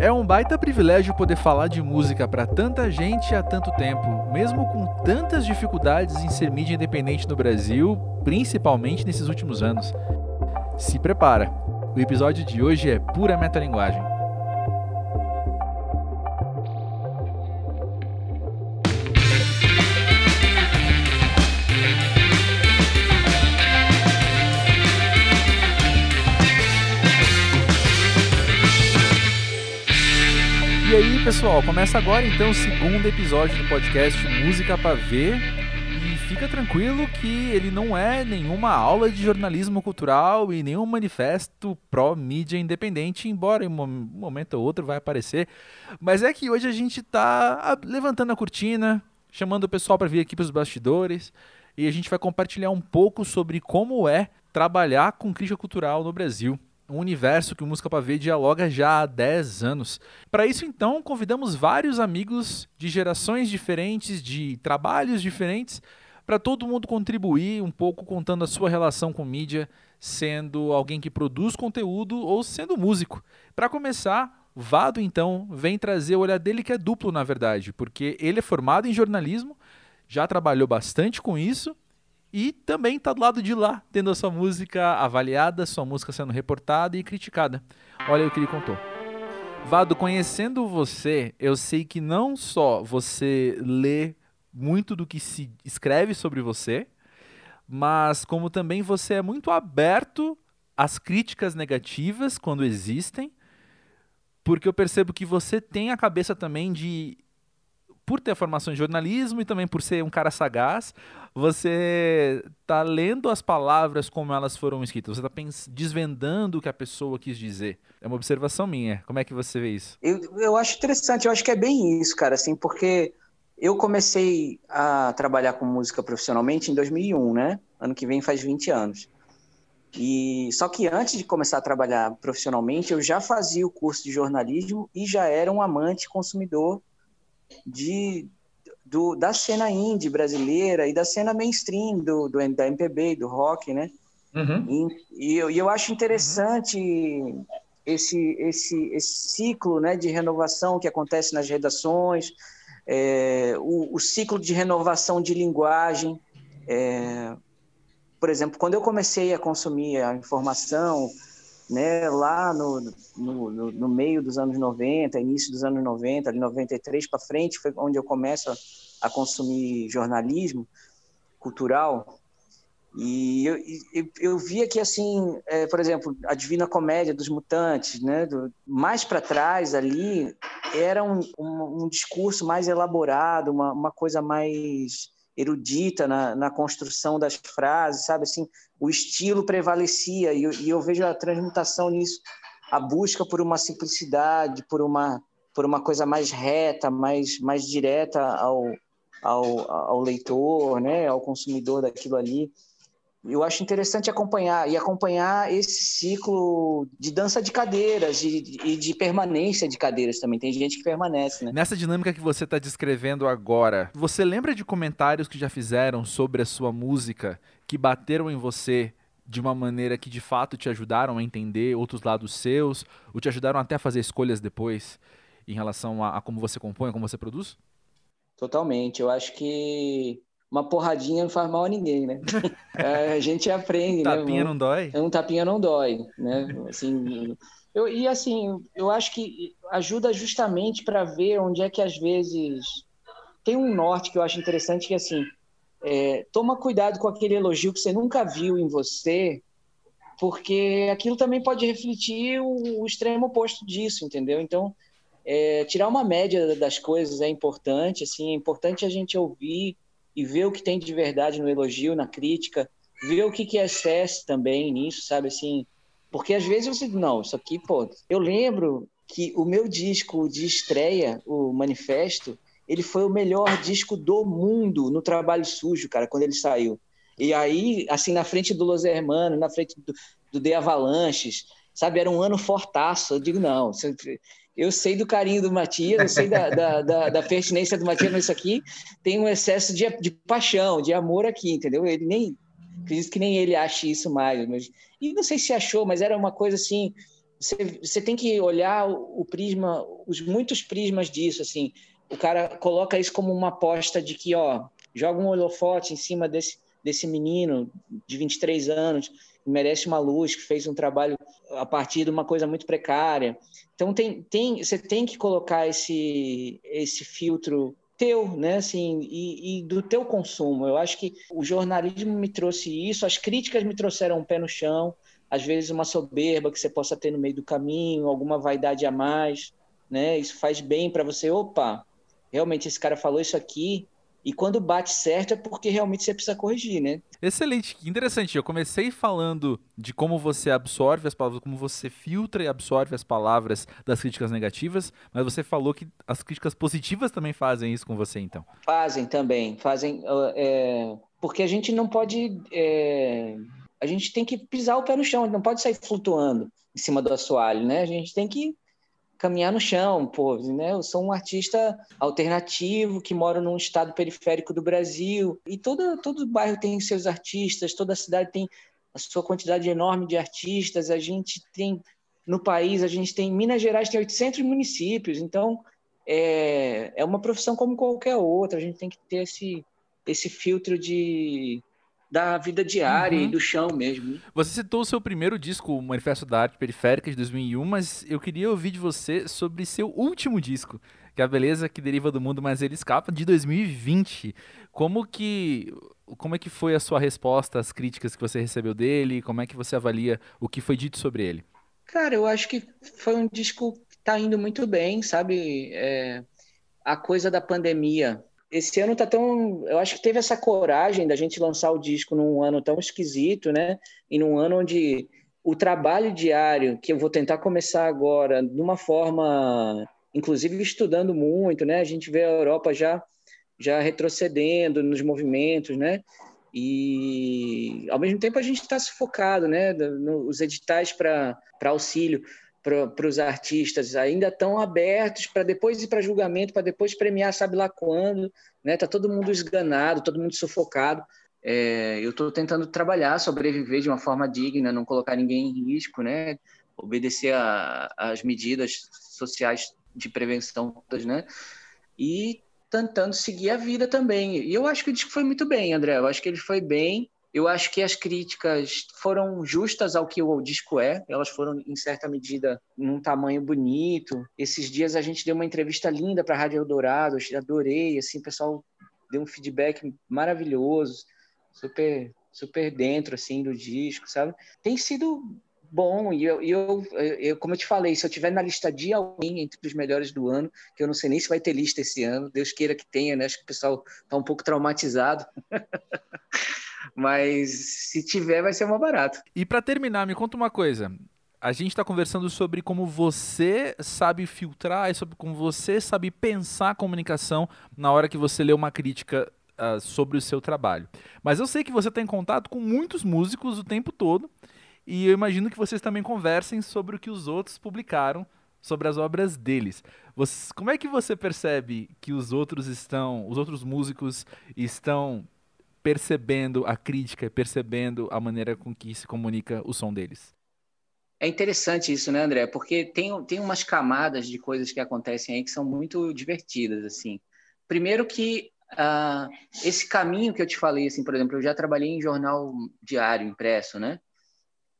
É um baita privilégio poder falar de música para tanta gente há tanto tempo, mesmo com tantas dificuldades em ser mídia independente no Brasil, principalmente nesses últimos anos. Se prepara, o episódio de hoje é pura metalinguagem. Aí, pessoal, começa agora então o segundo episódio do podcast Música para Ver. E fica tranquilo que ele não é nenhuma aula de jornalismo cultural e nenhum manifesto pró-mídia independente, embora em um momento ou outro vai aparecer. Mas é que hoje a gente está levantando a cortina, chamando o pessoal para vir aqui para os bastidores e a gente vai compartilhar um pouco sobre como é trabalhar com crítica cultural no Brasil um universo que o Música Ver dialoga já há 10 anos. Para isso, então, convidamos vários amigos de gerações diferentes, de trabalhos diferentes, para todo mundo contribuir um pouco contando a sua relação com mídia, sendo alguém que produz conteúdo ou sendo músico. Para começar, Vado, então, vem trazer o olhar dele que é duplo, na verdade, porque ele é formado em jornalismo, já trabalhou bastante com isso e também está do lado de lá, tendo a sua música avaliada, sua música sendo reportada e criticada. Olha o que ele contou. Vado, conhecendo você, eu sei que não só você lê muito do que se escreve sobre você, mas como também você é muito aberto às críticas negativas quando existem, porque eu percebo que você tem a cabeça também de por ter a formação em jornalismo e também por ser um cara sagaz, você tá lendo as palavras como elas foram escritas, você tá desvendando o que a pessoa quis dizer. É uma observação minha. Como é que você vê isso? Eu, eu acho interessante, eu acho que é bem isso, cara, assim, porque eu comecei a trabalhar com música profissionalmente em 2001, né? Ano que vem faz 20 anos. E só que antes de começar a trabalhar profissionalmente, eu já fazia o curso de jornalismo e já era um amante consumidor de, do, da cena indie brasileira e da cena mainstream do, do da MPB, do rock, né? Uhum. E, e, eu, e, eu, acho interessante uhum. esse, esse, esse ciclo né, de renovação que acontece nas redações, é, o, o, ciclo de renovação de linguagem. É, por exemplo, quando eu comecei a consumir a informação, né, lá no, no, no, meio dos anos 90, início dos anos 90, ali 93 para frente, foi onde eu começo a, a consumir jornalismo cultural. E eu, eu, eu via que, assim, é, por exemplo, a Divina Comédia dos Mutantes, né, do, mais para trás ali, era um, um, um, discurso mais elaborado, uma, uma coisa mais erudita na, na construção das frases, sabe? Assim, o estilo prevalecia e eu, e eu vejo a transmutação nisso, a busca por uma simplicidade, por uma por uma coisa mais reta, mais mais direta ao, ao, ao leitor, né, ao consumidor daquilo ali eu acho interessante acompanhar e acompanhar esse ciclo de dança de cadeiras e de, de, permanência de cadeiras também. Tem gente que permanece, né? Nessa dinâmica que você está descrevendo agora, você lembra de comentários que já fizeram sobre a sua música que bateram em você de uma maneira que de fato te ajudaram a entender outros lados seus, ou te ajudaram até a fazer escolhas depois em relação a, a como você compõe, como você produz? Totalmente. Eu acho que uma porradinha não faz mal a ninguém, né? É, a gente aprende, né? Tapinha não dói? Um tapinha não dói, né? Assim, eu, e assim, eu acho que ajuda justamente para ver onde é que às vezes tem um norte que eu acho interessante que assim, é, toma cuidado com aquele elogio que você nunca viu em você, porque aquilo também pode refletir o, o extremo oposto disso, entendeu? Então, é, tirar uma média das coisas é importante, assim, é importante a gente ouvir e ver o que tem de verdade no elogio, na crítica, ver o que, que é excesso também nisso, sabe assim? Porque às vezes você não, isso aqui, pô. Eu lembro que o meu disco de estreia, o Manifesto, ele foi o melhor disco do mundo no trabalho sujo, cara, quando ele saiu. E aí, assim, na frente do Los Hermanos, na frente do, do The Avalanches, sabe? Era um ano fortaço. Eu digo, não, eu sei do carinho do Matias, eu sei da, da, da, da pertinência do Matias, mas isso aqui tem um excesso de, de paixão, de amor aqui, entendeu? Ele nem. Acredito que nem ele ache isso mais. Mas, e não sei se achou, mas era uma coisa assim. você, você tem que olhar o, o prisma, os muitos prismas disso, assim. O cara coloca isso como uma aposta de que, ó, joga um holofote em cima desse, desse menino de 23 anos, merece uma luz, que fez um trabalho a partir de uma coisa muito precária. Então tem, tem, você tem que colocar esse, esse filtro teu, né, assim, e, e, do teu consumo. Eu acho que o jornalismo me trouxe isso, as críticas me trouxeram um pé no chão, às vezes uma soberba que você possa ter no meio do caminho, alguma vaidade a mais, né? Isso faz bem para você. Opa, realmente esse cara falou isso aqui, e quando bate certo é porque realmente você precisa corrigir, né? Excelente, que interessante. Eu comecei falando de como você absorve as palavras, como você filtra e absorve as palavras das críticas negativas, mas você falou que as críticas positivas também fazem isso com você, então. Fazem também, fazem. É, porque a gente não pode. É, a gente tem que pisar o pé no chão, não pode sair flutuando em cima do assoalho, né? A gente tem que caminhar no chão, pô, né? Eu sou um artista alternativo que mora num estado periférico do Brasil e todo todo bairro tem seus artistas, toda cidade tem a sua quantidade enorme de artistas. A gente tem no país, a gente tem Minas Gerais tem 800 municípios, então é, é uma profissão como qualquer outra. A gente tem que ter esse esse filtro de da vida diária uhum. e do chão mesmo. Né? Você citou o seu primeiro disco, o Manifesto da Arte Periférica, de 2001, mas eu queria ouvir de você sobre seu último disco, que é a Beleza que Deriva do Mundo, mas ele escapa, de 2020. Como que... Como é que foi a sua resposta às críticas que você recebeu dele? Como é que você avalia o que foi dito sobre ele? Cara, eu acho que foi um disco que tá indo muito bem, sabe? É, a coisa da pandemia esse ano tá tão. Eu acho que teve essa coragem da gente lançar o disco num ano tão esquisito, né? E num ano onde o trabalho diário, que eu vou tentar começar agora, de uma forma, inclusive estudando muito, né? A gente vê a Europa já, já retrocedendo nos movimentos, né? E ao mesmo tempo a gente está sufocado, né? Os editais para auxílio para os artistas ainda estão abertos para depois ir para julgamento, para depois premiar, sabe lá quando, né? Tá todo mundo esganado, todo mundo sufocado. É, eu estou tentando trabalhar, sobreviver de uma forma digna, não colocar ninguém em risco, né? Obedecer às medidas sociais de prevenção, né? E tentando seguir a vida também. E eu acho que o disco foi muito bem, André. Eu acho que ele foi bem. Eu acho que as críticas foram justas ao que o disco é, elas foram, em certa medida, num tamanho bonito. Esses dias a gente deu uma entrevista linda para a Rádio Eldorado, eu adorei, assim, o pessoal deu um feedback maravilhoso, super, super dentro, assim, do disco, sabe? Tem sido bom, e eu, eu, eu, como eu te falei, se eu tiver na lista de alguém entre os melhores do ano, que eu não sei nem se vai ter lista esse ano, Deus queira que tenha, né? Acho que o pessoal está um pouco traumatizado. Mas se tiver, vai ser mais barato. E para terminar, me conta uma coisa. A gente está conversando sobre como você sabe filtrar sobre como você sabe pensar a comunicação na hora que você lê uma crítica uh, sobre o seu trabalho. Mas eu sei que você está em contato com muitos músicos o tempo todo e eu imagino que vocês também conversem sobre o que os outros publicaram sobre as obras deles. Você, como é que você percebe que os outros estão, os outros músicos estão percebendo a crítica, percebendo a maneira com que se comunica o som deles. É interessante isso, né, André? Porque tem, tem umas camadas de coisas que acontecem aí que são muito divertidas, assim. Primeiro que uh, esse caminho que eu te falei, assim, por exemplo, eu já trabalhei em jornal diário impresso, né?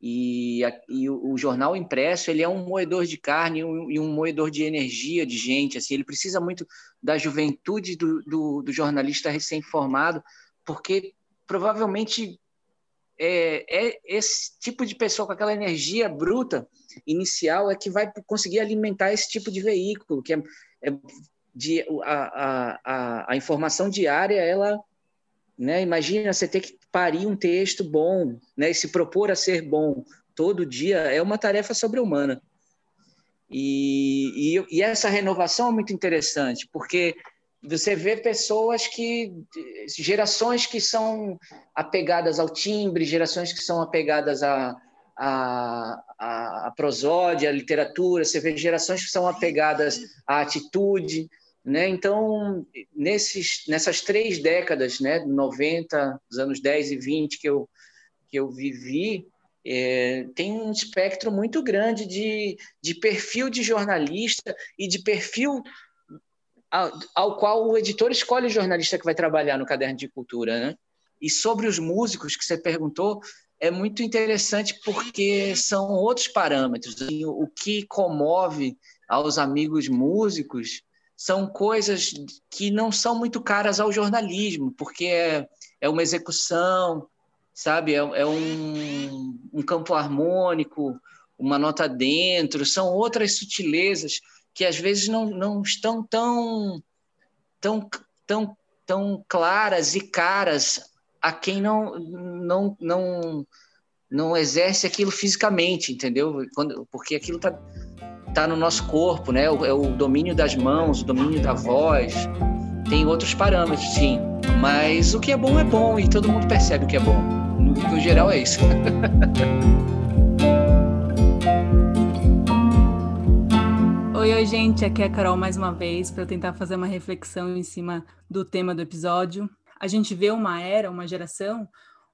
E, a, e o, o, jornal impresso ele é um moedor de carne e um, e um, moedor de energia de gente assim ele precisa muito da juventude do, do, do jornalista recém-formado porque provavelmente é, é, esse tipo de pessoa com aquela energia bruta inicial é que vai conseguir alimentar esse tipo de veículo, que é, é de, a, a, a, informação diária, ela, né, imagina você ter que parir um texto bom, né, e se propor a ser bom todo dia, é uma tarefa sobre-humana. E, e, e essa renovação é muito interessante, porque você vê pessoas que gerações que são apegadas ao timbre, gerações que são apegadas à a, a, a, prosódia, à literatura, você vê gerações que são apegadas à atitude, né? Então, nesses, nessas três décadas, né, 90, os anos 10 e 20 que eu, que eu vivi, é, tem um espectro muito grande de, de perfil de jornalista e de perfil ao, qual o editor escolhe o jornalista que vai trabalhar no caderno de cultura. Né? E sobre os músicos que você perguntou, é muito interessante porque são outros parâmetros. Assim, o que comove aos amigos músicos são coisas que não são muito caras ao jornalismo, porque é, é uma execução, sabe? É, é um, um campo harmônico, uma nota dentro, são outras sutilezas que às vezes não, não estão tão, tão, tão, tão claras e caras a quem não, não, não, não exerce aquilo fisicamente, entendeu? Quando, porque aquilo está tá no nosso corpo, né? É o domínio das mãos, o domínio da voz. Tem outros parâmetros, sim. Mas o que é bom é bom e todo mundo percebe o que é bom. No, no geral é isso. Oi, oi, gente. Aqui é a Carol mais uma vez para tentar fazer uma reflexão em cima do tema do episódio. A gente vê uma era, uma geração,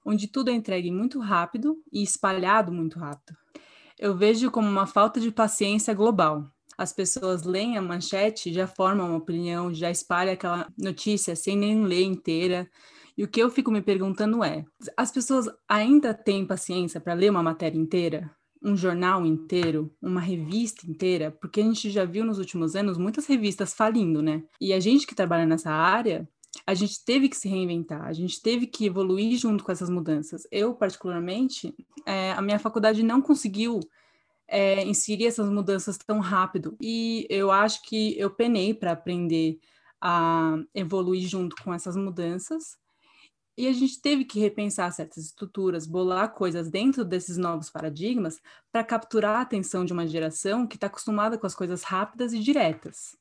onde tudo é entregue muito rápido e espalhado muito rápido. Eu vejo como uma falta de paciência global. As pessoas leem a manchete, já formam uma opinião, já espalham aquela notícia sem nem ler inteira. E o que eu fico me perguntando é: as pessoas ainda têm paciência para ler uma matéria inteira? Um jornal inteiro, uma revista inteira, porque a gente já viu nos últimos anos muitas revistas falindo, né? E a gente que trabalha nessa área a gente teve que se reinventar, a gente teve que evoluir junto com essas mudanças. Eu, particularmente, é, a minha faculdade não conseguiu é, inserir essas mudanças tão rápido. E eu acho que eu penei para aprender a evoluir junto com essas mudanças. E a gente teve que repensar certas estruturas, bolar coisas dentro desses novos paradigmas para capturar a atenção de uma geração que está acostumada com as coisas rápidas e diretas.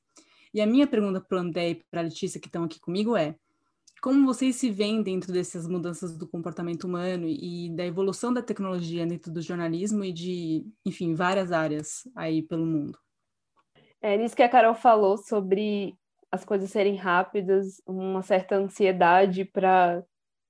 E a minha pergunta para o André e para a Letícia, que estão aqui comigo, é: como vocês se veem dentro dessas mudanças do comportamento humano e da evolução da tecnologia dentro do jornalismo e de, enfim, várias áreas aí pelo mundo? É nisso que a Carol falou sobre as coisas serem rápidas, uma certa ansiedade para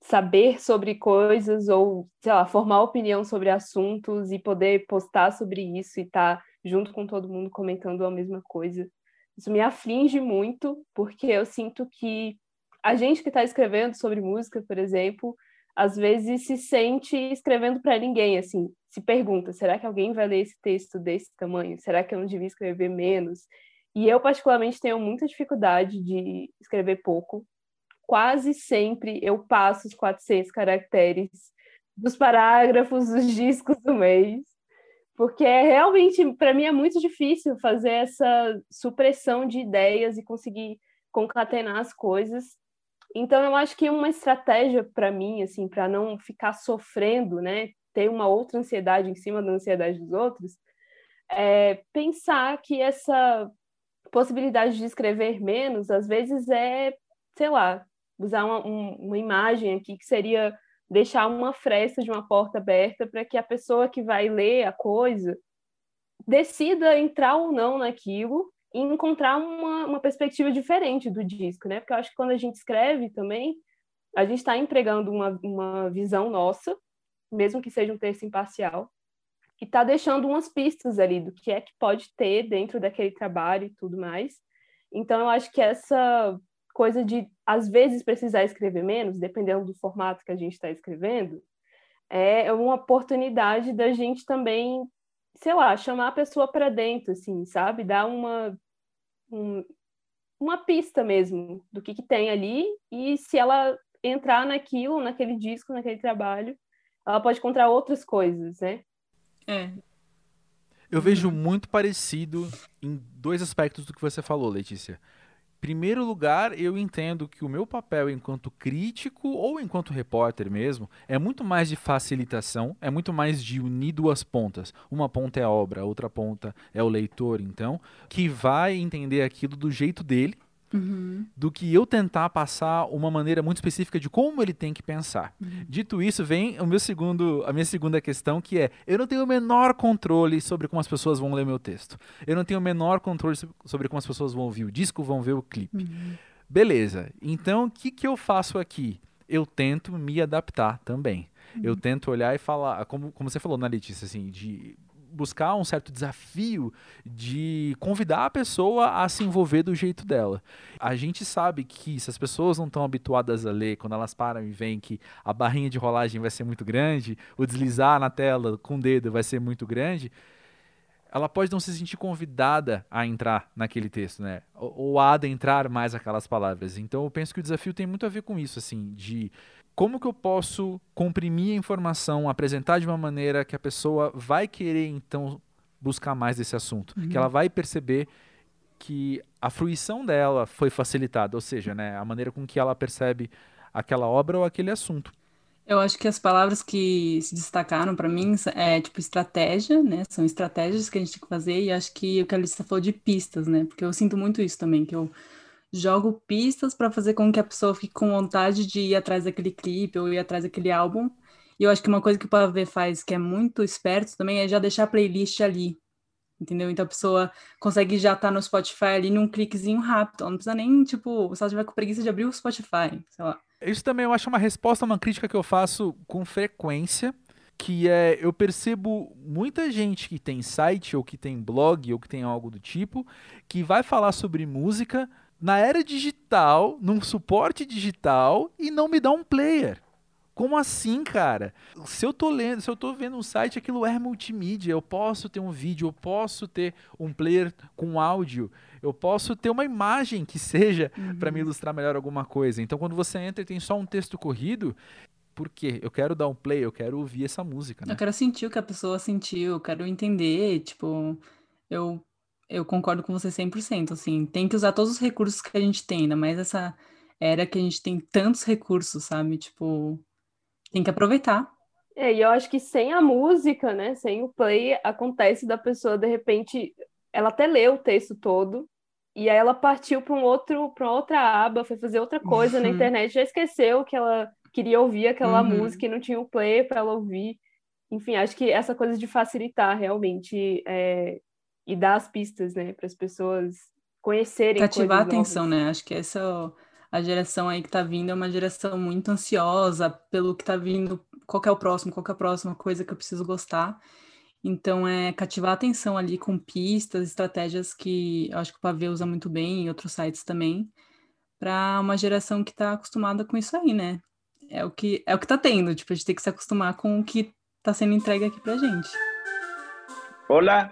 saber sobre coisas ou, sei lá, formar opinião sobre assuntos e poder postar sobre isso e estar tá junto com todo mundo comentando a mesma coisa. Isso me aflige muito, porque eu sinto que a gente que está escrevendo sobre música, por exemplo, às vezes se sente escrevendo para ninguém, assim, se pergunta, será que alguém vai ler esse texto desse tamanho? Será que eu não devia escrever menos? E eu, particularmente, tenho muita dificuldade de escrever pouco. Quase sempre eu passo os 400 caracteres dos parágrafos, dos discos do mês porque é realmente, para mim, é muito difícil fazer essa supressão de ideias e conseguir concatenar as coisas. Então, eu acho que uma estratégia para mim, assim, para não ficar sofrendo, né, ter uma outra ansiedade em cima da ansiedade dos outros, é pensar que essa possibilidade de escrever menos, às vezes é, sei lá, usar uma, um, uma imagem aqui que seria deixar uma fresta de uma porta aberta para que a pessoa que vai ler a coisa decida entrar ou não naquilo e encontrar uma, uma perspectiva diferente do disco, né? Porque eu acho que quando a gente escreve também, a gente está empregando uma, uma visão nossa, mesmo que seja um texto imparcial, e está deixando umas pistas ali do que é que pode ter dentro daquele trabalho e tudo mais. Então, eu acho que essa coisa de, às vezes, precisar escrever menos, dependendo do formato que a gente está escrevendo, é uma oportunidade da gente também, sei lá, chamar a pessoa para dentro, assim, sabe? Dar uma, um, uma pista mesmo do que, que tem ali e se ela entrar naquilo, naquele disco, naquele trabalho, ela pode encontrar outras coisas, né? É. Eu vejo muito parecido em dois aspectos do que você falou, Letícia primeiro lugar, eu entendo que o meu papel enquanto crítico ou enquanto repórter mesmo é muito mais de facilitação, é muito mais de unir duas pontas. Uma ponta é a obra, a outra ponta é o leitor, então, que vai entender aquilo do jeito dele Uhum. do que eu tentar passar uma maneira muito específica de como ele tem que pensar. Uhum. Dito isso, vem o meu segundo, a minha segunda questão, que é: eu não tenho o menor controle sobre como as pessoas vão ler meu texto. Eu não tenho o menor controle sobre como as pessoas vão ouvir o disco, vão ver o clipe. Uhum. Beleza. Então, o que, que eu faço aqui? Eu tento me adaptar também. eu uhum. tento olhar e falar, como, como você falou, na né, Letícia, assim, de buscar um certo desafio de convidar a pessoa a se envolver do jeito dela. A gente sabe que se as pessoas não estão habituadas a ler, quando elas param e veem que a barrinha de rolagem vai ser muito grande, o deslizar na tela com o dedo vai ser muito grande, ela pode não se sentir convidada a entrar naquele texto, né? Ou, ou a adentrar mais aquelas palavras. Então eu penso que o desafio tem muito a ver com isso, assim, de como que eu posso comprimir a informação, apresentar de uma maneira que a pessoa vai querer então buscar mais desse assunto, uhum. que ela vai perceber que a fruição dela foi facilitada, ou seja, né, a maneira com que ela percebe aquela obra ou aquele assunto. Eu acho que as palavras que se destacaram para mim é tipo estratégia, né? São estratégias que a gente tem que fazer e acho que o que a Alice falou de pistas, né? Porque eu sinto muito isso também, que eu jogo pistas para fazer com que a pessoa fique com vontade de ir atrás daquele clipe ou ir atrás daquele álbum. E eu acho que uma coisa que o Pavê faz que é muito esperto também é já deixar a playlist ali. Entendeu? Então a pessoa consegue já estar tá no Spotify ali num cliquezinho rápido. Ela não precisa nem, tipo, se ela tiver com preguiça de abrir o Spotify, sei lá. Isso também eu acho uma resposta a uma crítica que eu faço com frequência, que é eu percebo muita gente que tem site ou que tem blog ou que tem algo do tipo, que vai falar sobre música, na era digital, num suporte digital e não me dá um player. Como assim, cara? Se eu tô lendo, se eu tô vendo um site, aquilo é multimídia. Eu posso ter um vídeo, eu posso ter um player com áudio, eu posso ter uma imagem que seja uhum. para me ilustrar melhor alguma coisa. Então, quando você entra e tem só um texto corrido, por quê? Eu quero dar um play, eu quero ouvir essa música, né? Eu quero sentir o que a pessoa sentiu, eu quero entender, tipo, eu eu concordo com você 100%, assim, tem que usar todos os recursos que a gente tem, ainda mais essa era que a gente tem tantos recursos, sabe? Tipo, tem que aproveitar. É, e eu acho que sem a música, né, sem o play, acontece da pessoa, de repente, ela até leu o texto todo, e aí ela partiu para um outro, para outra aba, foi fazer outra coisa uhum. na internet, já esqueceu que ela queria ouvir aquela uhum. música e não tinha o play para ela ouvir. Enfim, acho que essa coisa de facilitar realmente é, e dar as pistas, né, para as pessoas conhecerem. Cativar a atenção, novas. né? Acho que essa a geração aí que tá vindo é uma geração muito ansiosa pelo que tá vindo, qual é o próximo, qual é a próxima coisa que eu preciso gostar. Então, é cativar a atenção ali com pistas, estratégias que eu acho que o Pavê usa muito bem e outros sites também, para uma geração que está acostumada com isso aí, né? É o que é o que tá tendo, tipo, a gente tem que se acostumar com o que está sendo entregue aqui pra gente. Olá,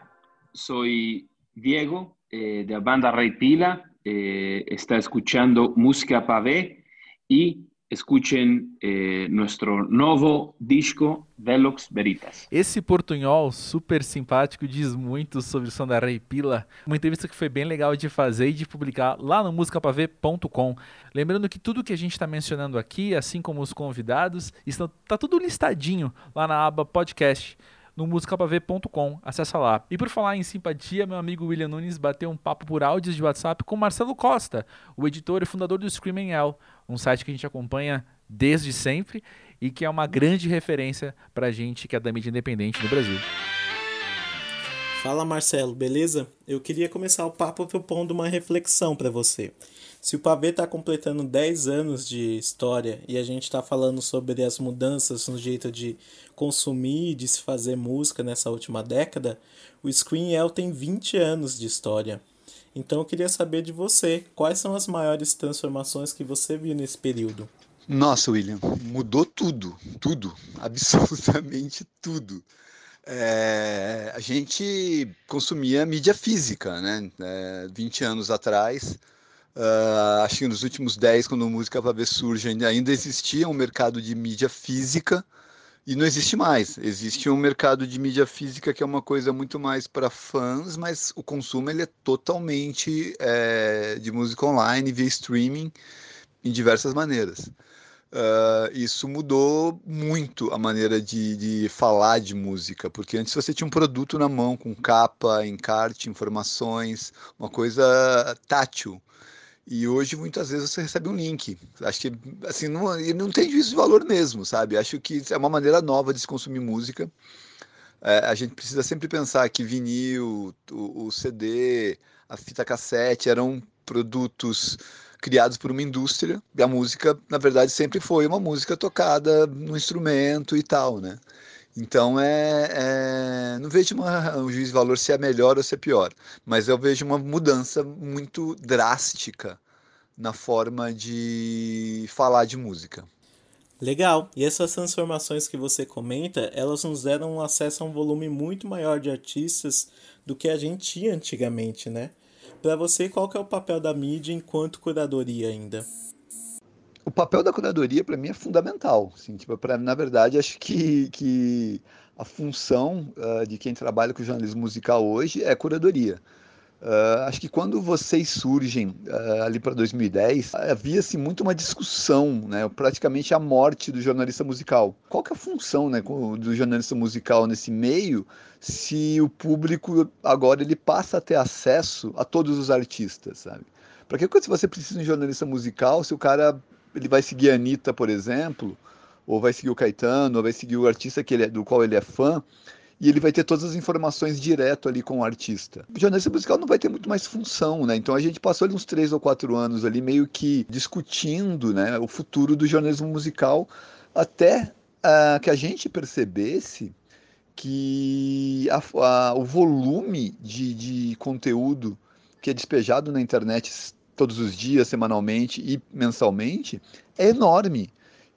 soy Diego eh, de la banda Rey Pila. Eh, está escuchando Música Pavé y escuchen eh, nuestro novo disco Velox Veritas. Esse portunhol super simpático diz muito sobre o som da Rei Pila. Uma entrevista que foi bem legal de fazer e de publicar lá no musicapavê.com. Lembrando que tudo que a gente está mencionando aqui, assim como os convidados, está tá tudo listadinho lá na aba podcast no musicapavê.com. Acessa lá. E por falar em simpatia, meu amigo William Nunes bateu um papo por áudios de WhatsApp com Marcelo Costa, o editor e fundador do Screaming L, um site que a gente acompanha desde sempre e que é uma grande referência para a gente que é da mídia independente no Brasil. Fala Marcelo, beleza? Eu queria começar o papo propondo uma reflexão para você. Se o Pavê está completando 10 anos de história e a gente está falando sobre as mudanças no jeito de consumir e de se fazer música nessa última década, o Screen El tem 20 anos de história. Então eu queria saber de você, quais são as maiores transformações que você viu nesse período? Nossa, William, mudou tudo, tudo, absolutamente tudo. É, a gente consumia mídia física, né? É, 20 anos atrás, Uh, acho que nos últimos 10, quando a música para ver surge, ainda existia um mercado de mídia física e não existe mais. Existe um mercado de mídia física que é uma coisa muito mais para fãs, mas o consumo ele é totalmente é, de música online, via streaming, em diversas maneiras. Uh, isso mudou muito a maneira de, de, falar de música, porque antes você tinha um produto na mão com capa, encarte, informações, uma coisa tátil. E hoje, muitas vezes, você recebe um link. Acho que, assim, não, não tem juízo de valor mesmo, sabe? Acho que é uma maneira nova de se consumir música. É, a gente precisa sempre pensar que vinil, o, o CD, a fita cassete eram produtos criados por uma indústria. E a música, na verdade, sempre foi uma música tocada no instrumento e tal, né? Então é, é, não vejo uma, um juiz de valor se é melhor ou se é pior, mas eu vejo uma mudança muito drástica na forma de falar de música. Legal. E essas transformações que você comenta, elas nos deram acesso a um volume muito maior de artistas do que a gente tinha antigamente, né? Para você, qual que é o papel da mídia enquanto curadoria ainda? O papel da curadoria para mim é fundamental. Assim, tipo, pra, na verdade, acho que, que a função uh, de quem trabalha com jornalismo musical hoje é curadoria. Uh, acho que quando vocês surgem uh, ali para 2010, havia-se muito uma discussão, né, praticamente a morte do jornalista musical. Qual que é a função né, do jornalista musical nesse meio se o público agora ele passa a ter acesso a todos os artistas, sabe? Para que quando você precisa de um jornalista musical, se o cara ele vai seguir a Anitta, por exemplo, ou vai seguir o Caetano, ou vai seguir o artista que ele é, do qual ele é fã, e ele vai ter todas as informações direto ali com o artista. O jornalista musical não vai ter muito mais função, né? Então a gente passou ali uns três ou quatro anos ali meio que discutindo, né, o futuro do jornalismo musical até uh, que a gente percebesse que a, a, o volume de, de conteúdo que é despejado na internet todos os dias, semanalmente e mensalmente é enorme.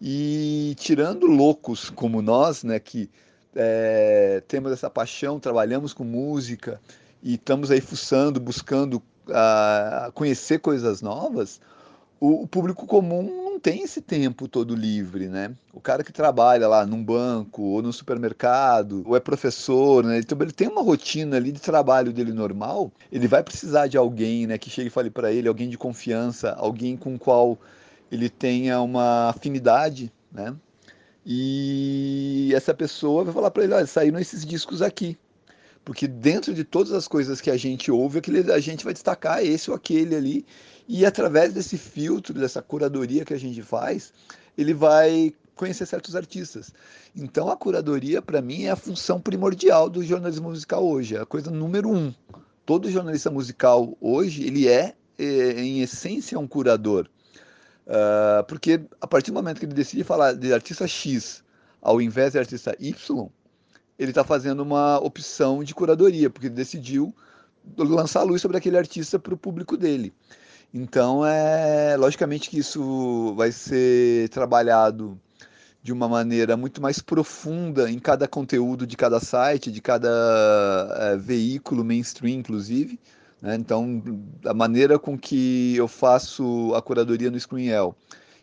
E tirando loucos como nós, né, que é, temos essa paixão, trabalhamos com música e estamos aí fuçando, buscando uh, conhecer coisas novas, o, o, público comum não tem esse tempo todo livre, né? O cara que trabalha lá num banco ou no supermercado, ou é professor, né? Então ele tem uma rotina ali de trabalho dele normal, ele vai precisar de alguém, né, que chegue e fale para ele, alguém de confiança, alguém com qual ele tenha uma afinidade, né? E essa pessoa vai falar para ele: olha, saíram esses discos aqui. Porque dentro de todas as coisas que a gente ouve, aquele, a gente vai destacar esse ou aquele ali. E através desse filtro, dessa curadoria que a gente faz, ele vai conhecer certos artistas. Então a curadoria, para mim, é a função primordial do jornalismo musical hoje, é a coisa número um. Todo jornalista musical hoje, ele é, é em essência, um curador. Uh, porque a partir do momento que ele decide falar de artista X ao invés de artista Y, ele está fazendo uma opção de curadoria, porque ele decidiu lançar a luz sobre aquele artista para o público dele. Então, é logicamente que isso vai ser trabalhado de uma maneira muito mais profunda em cada conteúdo de cada site, de cada é, veículo mainstream, inclusive. Né? Então, a maneira com que eu faço a curadoria no Screenel,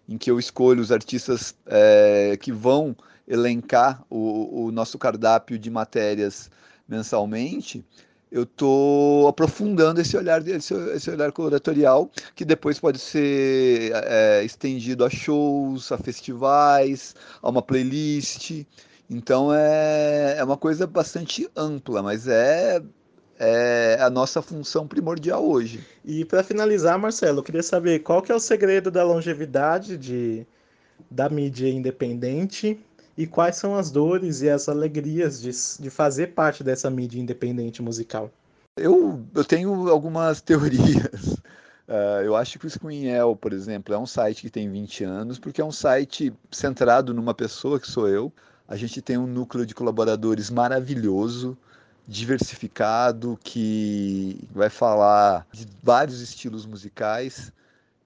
em que eu escolho os artistas é, que vão elencar o, o, nosso cardápio de matérias mensalmente, eu estou aprofundando esse olhar, esse, esse, olhar curatorial, que depois pode ser é, estendido a shows, a festivais, a uma playlist. Então é, é uma coisa bastante ampla, mas é é a nossa função primordial hoje. E para finalizar, Marcelo, eu queria saber qual que é o segredo da longevidade de, da mídia independente e quais são as dores e as alegrias de, de fazer parte dessa mídia independente musical. Eu, eu tenho algumas teorias. Uh, eu acho que o Screenel, por exemplo, é um site que tem 20 anos, porque é um site centrado numa pessoa que sou eu. A gente tem um núcleo de colaboradores maravilhoso diversificado que vai falar de vários estilos musicais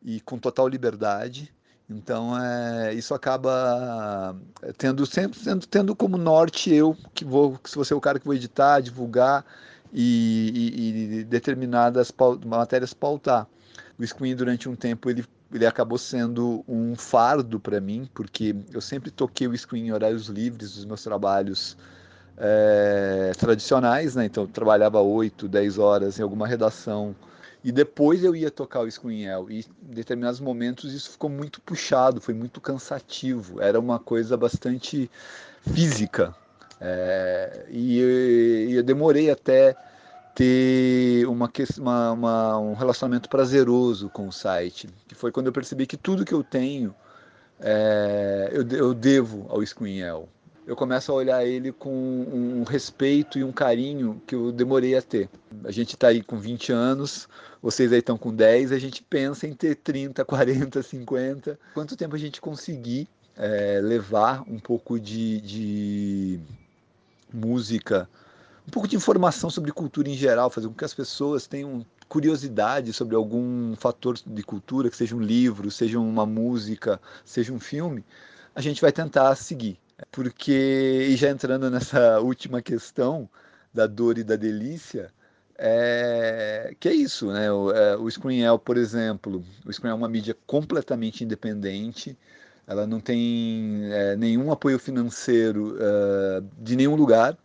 e com total liberdade. Então é, isso acaba é, tendo sempre tendo, tendo como norte eu que vou, se você é o cara que vou editar, divulgar e, e, e determinadas matérias pautar. O Screen durante um tempo ele ele acabou sendo um fardo para mim, porque eu sempre toquei o screen em horários livres dos meus trabalhos é, tradicionais, né? Então eu trabalhava 8, 10 horas em alguma redação. E depois eu ia tocar o Screenel e em determinados momentos isso ficou muito puxado, foi muito cansativo, era uma coisa bastante física. É, e, e, eu demorei até ter uma, uma, uma, um relacionamento prazeroso com o site, que foi quando eu percebi que tudo que eu tenho é, eu, eu devo ao Screenel eu começo a olhar ele com um respeito e um carinho que eu demorei a ter. A gente está aí com 20 anos, vocês aí estão com 10, a gente pensa em ter 30, 40, 50. Quanto tempo a gente conseguir é, levar um pouco de, de música, um pouco de informação sobre cultura em geral, fazer com que as pessoas tenham curiosidade sobre algum fator de cultura, que seja um livro, seja uma música, seja um filme, a gente vai tentar seguir porque, e já entrando nessa última questão da dor e da delícia, é, que é isso, né? O, é, o Screenel, por exemplo, o Screenel é uma mídia completamente independente, ela não tem é, nenhum apoio financeiro é, de nenhum lugar,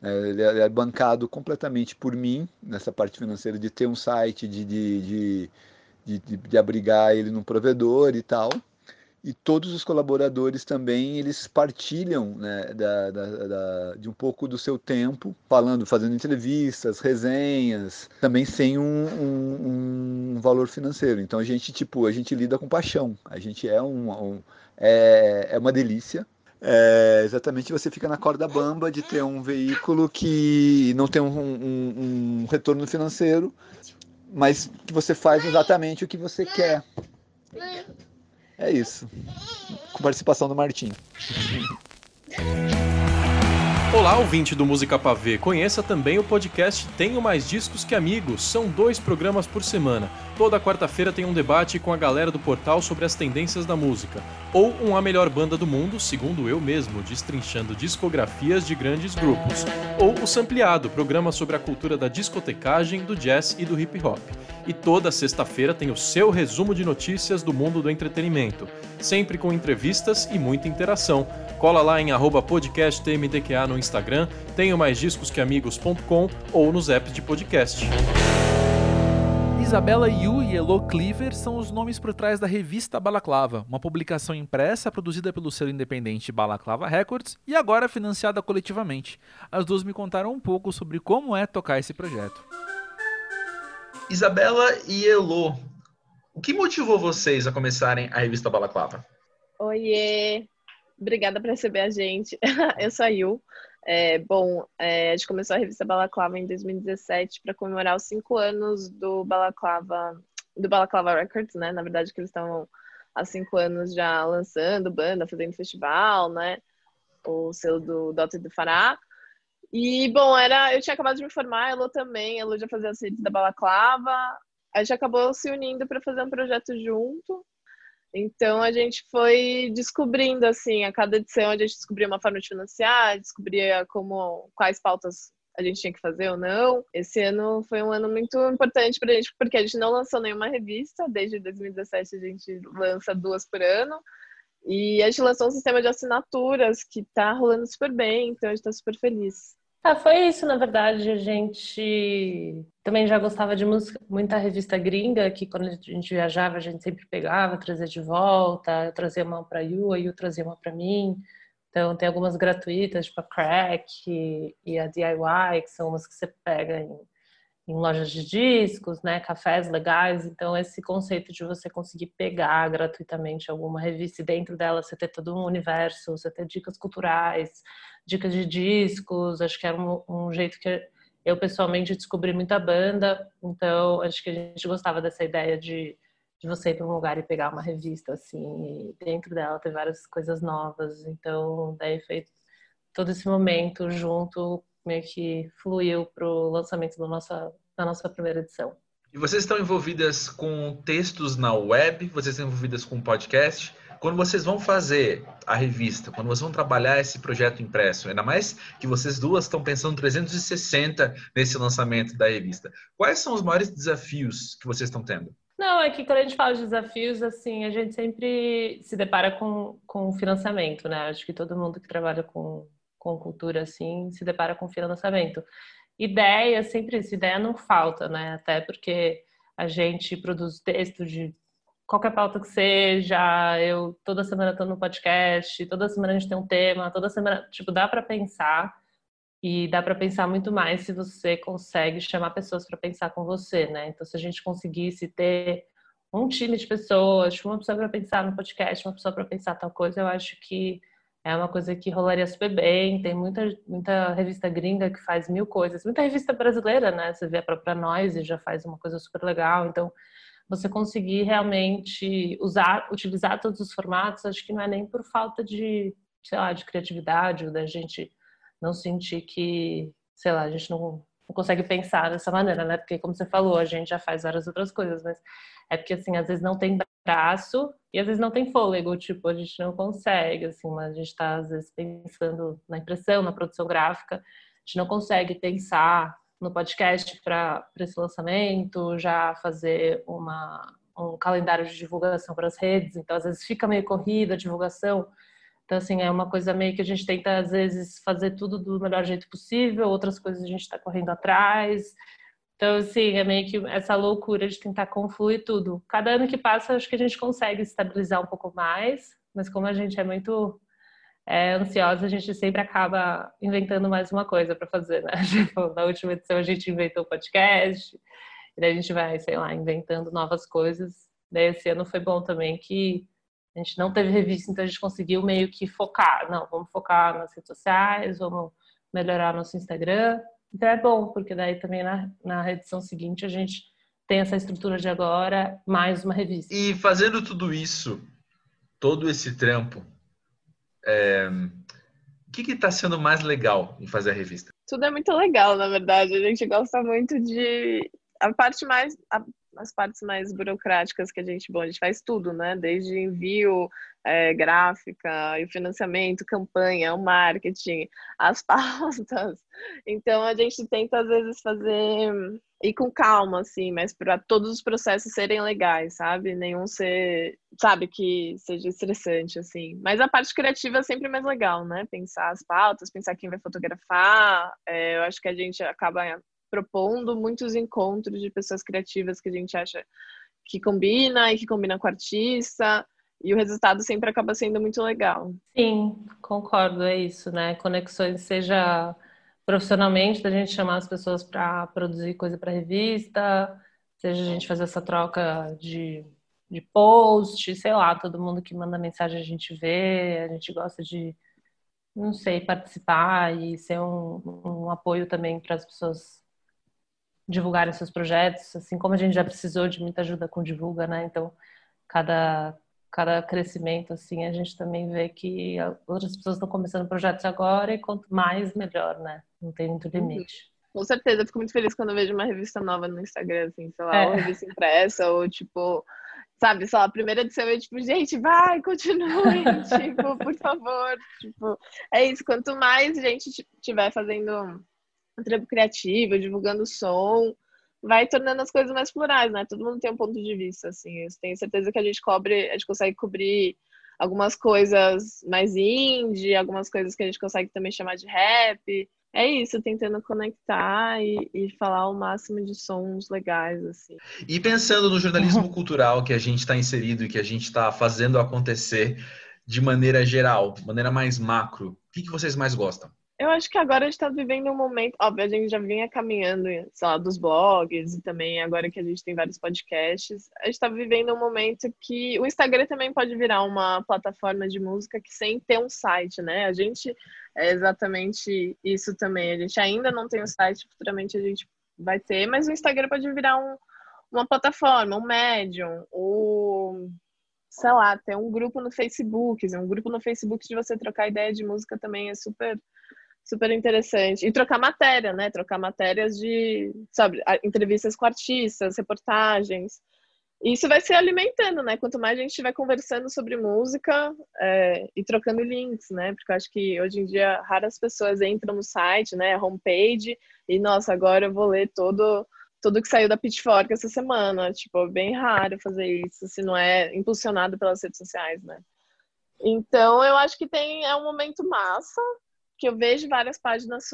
né? ele, é, é, bancado completamente por mim, nessa parte financeira, de ter um site, de, de, de, de, de abrigar ele num provedor e tal, e todos os colaboradores também eles partilham né, da, da, da, de um pouco do seu tempo falando, fazendo entrevistas, resenhas, também sem um, um, um, valor financeiro. Então a gente tipo a gente lida com paixão, a gente é um, um é, é uma delícia. É, exatamente você fica na corda bamba de ter um veículo que não tem um, um retorno financeiro, mas que você faz exatamente o que você quer. É isso. Com participação do Martim. Olá, ouvinte do Música Pavê. Conheça também o podcast Tenho Mais Discos que Amigos. São dois programas por semana. Toda quarta-feira tem um debate com a galera do portal sobre as tendências da música. Ou um A Melhor Banda do Mundo, segundo eu mesmo, destrinchando discografias de grandes grupos. Ou o Sampleado, programa sobre a cultura da discotecagem, do jazz e do hip hop. E toda sexta-feira tem o seu resumo de notícias do mundo do entretenimento. Sempre com entrevistas e muita interação. Cola lá em podcasttmdqa no Instagram, tenho mais discos que amigos.com ou nos apps de podcast. Isabela Yu e Elo Cleaver são os nomes por trás da revista Balaclava, uma publicação impressa produzida pelo selo independente Balaclava Records e agora financiada coletivamente. As duas me contaram um pouco sobre como é tocar esse projeto. Isabela e Elo, o que motivou vocês a começarem a revista Balaclava? Oiê, Obrigada por receber a gente. eu sou a Yu. É, bom, é, a gente começou a revista Balaclava em 2017 para comemorar os cinco anos do Balaclava, do Balaclava Records, né? Na verdade, que eles estão há cinco anos já lançando banda, fazendo festival, né? O selo do Dota do Fará. E, bom, era, eu tinha acabado de me formar, a Elo também, a Elo já fazia as redes da Balaclava. A gente acabou se unindo para fazer um projeto junto. Então a gente foi descobrindo assim, a cada edição a gente descobria uma forma de financiar, descobria como quais pautas a gente tinha que fazer ou não. Esse ano foi um ano muito importante para a gente, porque a gente não lançou nenhuma revista, desde 2017 a gente lança duas por ano. E a gente lançou um sistema de assinaturas que está rolando super bem, então a gente está super feliz. Ah, foi isso, na verdade. A gente também já gostava de música, muita revista gringa, que quando a gente viajava, a gente sempre pegava, trazia de volta. Eu trazia uma para Yu, a Yu trazia uma para mim. Então, tem algumas gratuitas, tipo a Crack e a DIY, que são umas que você pega em, em lojas de discos, né, cafés legais. Então, esse conceito de você conseguir pegar gratuitamente alguma revista e dentro dela você ter todo um universo, você ter dicas culturais, dicas de discos, acho que era um, um jeito que eu pessoalmente descobri muita banda, então acho que a gente gostava dessa ideia de, de você ir para um lugar e pegar uma revista assim, e dentro dela ter várias coisas novas. Então, daí foi todo esse momento junto, meio que fluiu para o lançamento da nossa, da nossa primeira edição. E vocês estão envolvidas com textos na web? Vocês estão envolvidas com podcast? Quando vocês vão fazer a revista, quando vocês vão trabalhar esse projeto impresso, ainda mais que vocês duas estão pensando 360 nesse lançamento da revista, quais são os maiores desafios que vocês estão tendo? Não, é que quando a gente fala de desafios, assim, a gente sempre se depara com, com financiamento, né? Acho que todo mundo que trabalha com, com cultura, assim, se depara com financiamento. Ideia, sempre isso, ideia não falta, né? Até porque a gente produz texto de qualquer pauta que seja, eu toda semana estou no podcast, toda semana a gente tem um tema, toda semana, tipo, dá para pensar e dá para pensar muito mais se você consegue chamar pessoas para pensar com você, né? Então, se a gente conseguisse ter um time de pessoas, tipo, uma pessoa para pensar no podcast, uma pessoa para pensar tal coisa, eu acho que é uma coisa que rolaria super bem. Tem muita, muita revista gringa que faz mil coisas, muita revista brasileira, né? Você vê a própria Noise já faz uma coisa super legal. Então, você conseguir realmente usar, utilizar todos os formatos, acho que não é nem por falta de, sei lá, de criatividade ou da gente não sentir que, sei lá, a gente não, não consegue pensar dessa maneira, né? Porque, como você falou, a gente já faz várias outras coisas, mas é porque, assim, às vezes não tem braço e às vezes não tem fôlego, tipo, a gente não consegue, assim, mas a gente está, às vezes, pensando na impressão, na produção gráfica, a gente não consegue pensar no podcast para esse lançamento, já fazer uma, um calendário de divulgação para as redes, então às vezes fica meio corrida a divulgação. Então, assim, é uma coisa meio que a gente tenta, às vezes, fazer tudo do melhor jeito possível, outras coisas a gente está correndo atrás. Então, assim, é meio que essa loucura de tentar confluir tudo. Cada ano que passa, acho que a gente consegue estabilizar um pouco mais, mas como a gente é muito é, ansiosa, a gente sempre acaba inventando mais uma coisa para fazer, né? Tipo, na última edição a gente inventou o podcast, e daí a gente vai, sei lá, inventando novas coisas. Daí esse ano foi bom também que a gente não teve revista, então a gente conseguiu meio que focar. Não, vamos focar nas redes sociais, vamos melhorar nosso Instagram então é bom, porque daí também na, na edição seguinte a gente tem essa estrutura de agora, mais uma revista. E fazendo tudo isso, todo esse trampo, é... o que está sendo mais legal em fazer a revista? Tudo é muito legal, na verdade. A gente gosta muito de. A parte mais. A as partes mais burocráticas que a gente, bom, a gente faz tudo, né? Desde envio, é, gráfica, e financiamento, campanha, o marketing, as pautas. Então a gente tenta às vezes fazer ir com calma, assim, mas para todos os processos serem legais, sabe? Nenhum ser, sabe, que seja estressante, assim. Mas a parte criativa é sempre mais legal, né? Pensar as pautas, pensar quem vai fotografar. É, eu acho que a gente acaba propondo muitos encontros de pessoas criativas que a gente acha que combina e que combina com o artista. E o resultado sempre acaba sendo muito legal. Sim, concordo, é isso, né? Conexões, seja profissionalmente, da gente chamar as pessoas para produzir coisa para revista, seja a gente fazer essa troca de, de post, sei lá, todo mundo que manda mensagem a gente vê, a gente gosta de, não sei, participar e ser um, um apoio também para as pessoas divulgarem seus projetos, assim como a gente já precisou de muita ajuda com divulga, né? Então, cada cada crescimento assim, a gente também vê que outras pessoas estão começando projetos agora e quanto mais melhor, né? Não tem muito limite. Com certeza, eu fico muito feliz quando eu vejo uma revista nova no Instagram, assim, sei lá, é. ou revista impressa, ou tipo, sabe, lá, a primeira edição é tipo, gente, vai, continue, tipo, por favor, tipo, é isso, quanto mais gente tiver fazendo um trampo criativo, divulgando som, vai tornando as coisas mais plurais, né? Todo mundo tem um ponto de vista, assim. Eu tenho certeza que a gente cobre, a gente consegue cobrir algumas coisas mais indie, algumas coisas que a gente consegue também chamar de rap. É isso, tentando conectar e, e falar o máximo de sons legais, assim. E pensando no jornalismo cultural que a gente está inserido e que a gente está fazendo acontecer de maneira geral, de maneira mais macro, o que, que vocês mais gostam? Eu acho que agora a gente está vivendo um momento. Óbvio, a gente já vinha caminhando, sei lá, dos blogs e também agora que a gente tem vários podcasts. A gente está vivendo um momento que o Instagram também pode virar uma plataforma de música que sem ter um site, né? A gente é exatamente isso também. A gente ainda não tem um site, futuramente a gente vai ter, mas o Instagram pode virar um, uma plataforma, um medium, ou sei lá, ter um grupo no Facebook. Um grupo no Facebook de você trocar ideia de música também é super super interessante. E trocar matéria, né? Trocar matérias de, sabe, entrevistas com artistas, reportagens. isso vai se alimentando, né? Quanto mais a gente estiver conversando sobre música é, e trocando links, né? Porque eu acho que hoje em dia raras pessoas entram no site, né? Homepage, e nossa, agora eu vou ler todo tudo que saiu da Pitchfork essa semana. Tipo, é bem raro fazer isso, se não é impulsionado pelas redes sociais, né? Então, eu acho que tem é um momento massa que eu vejo várias páginas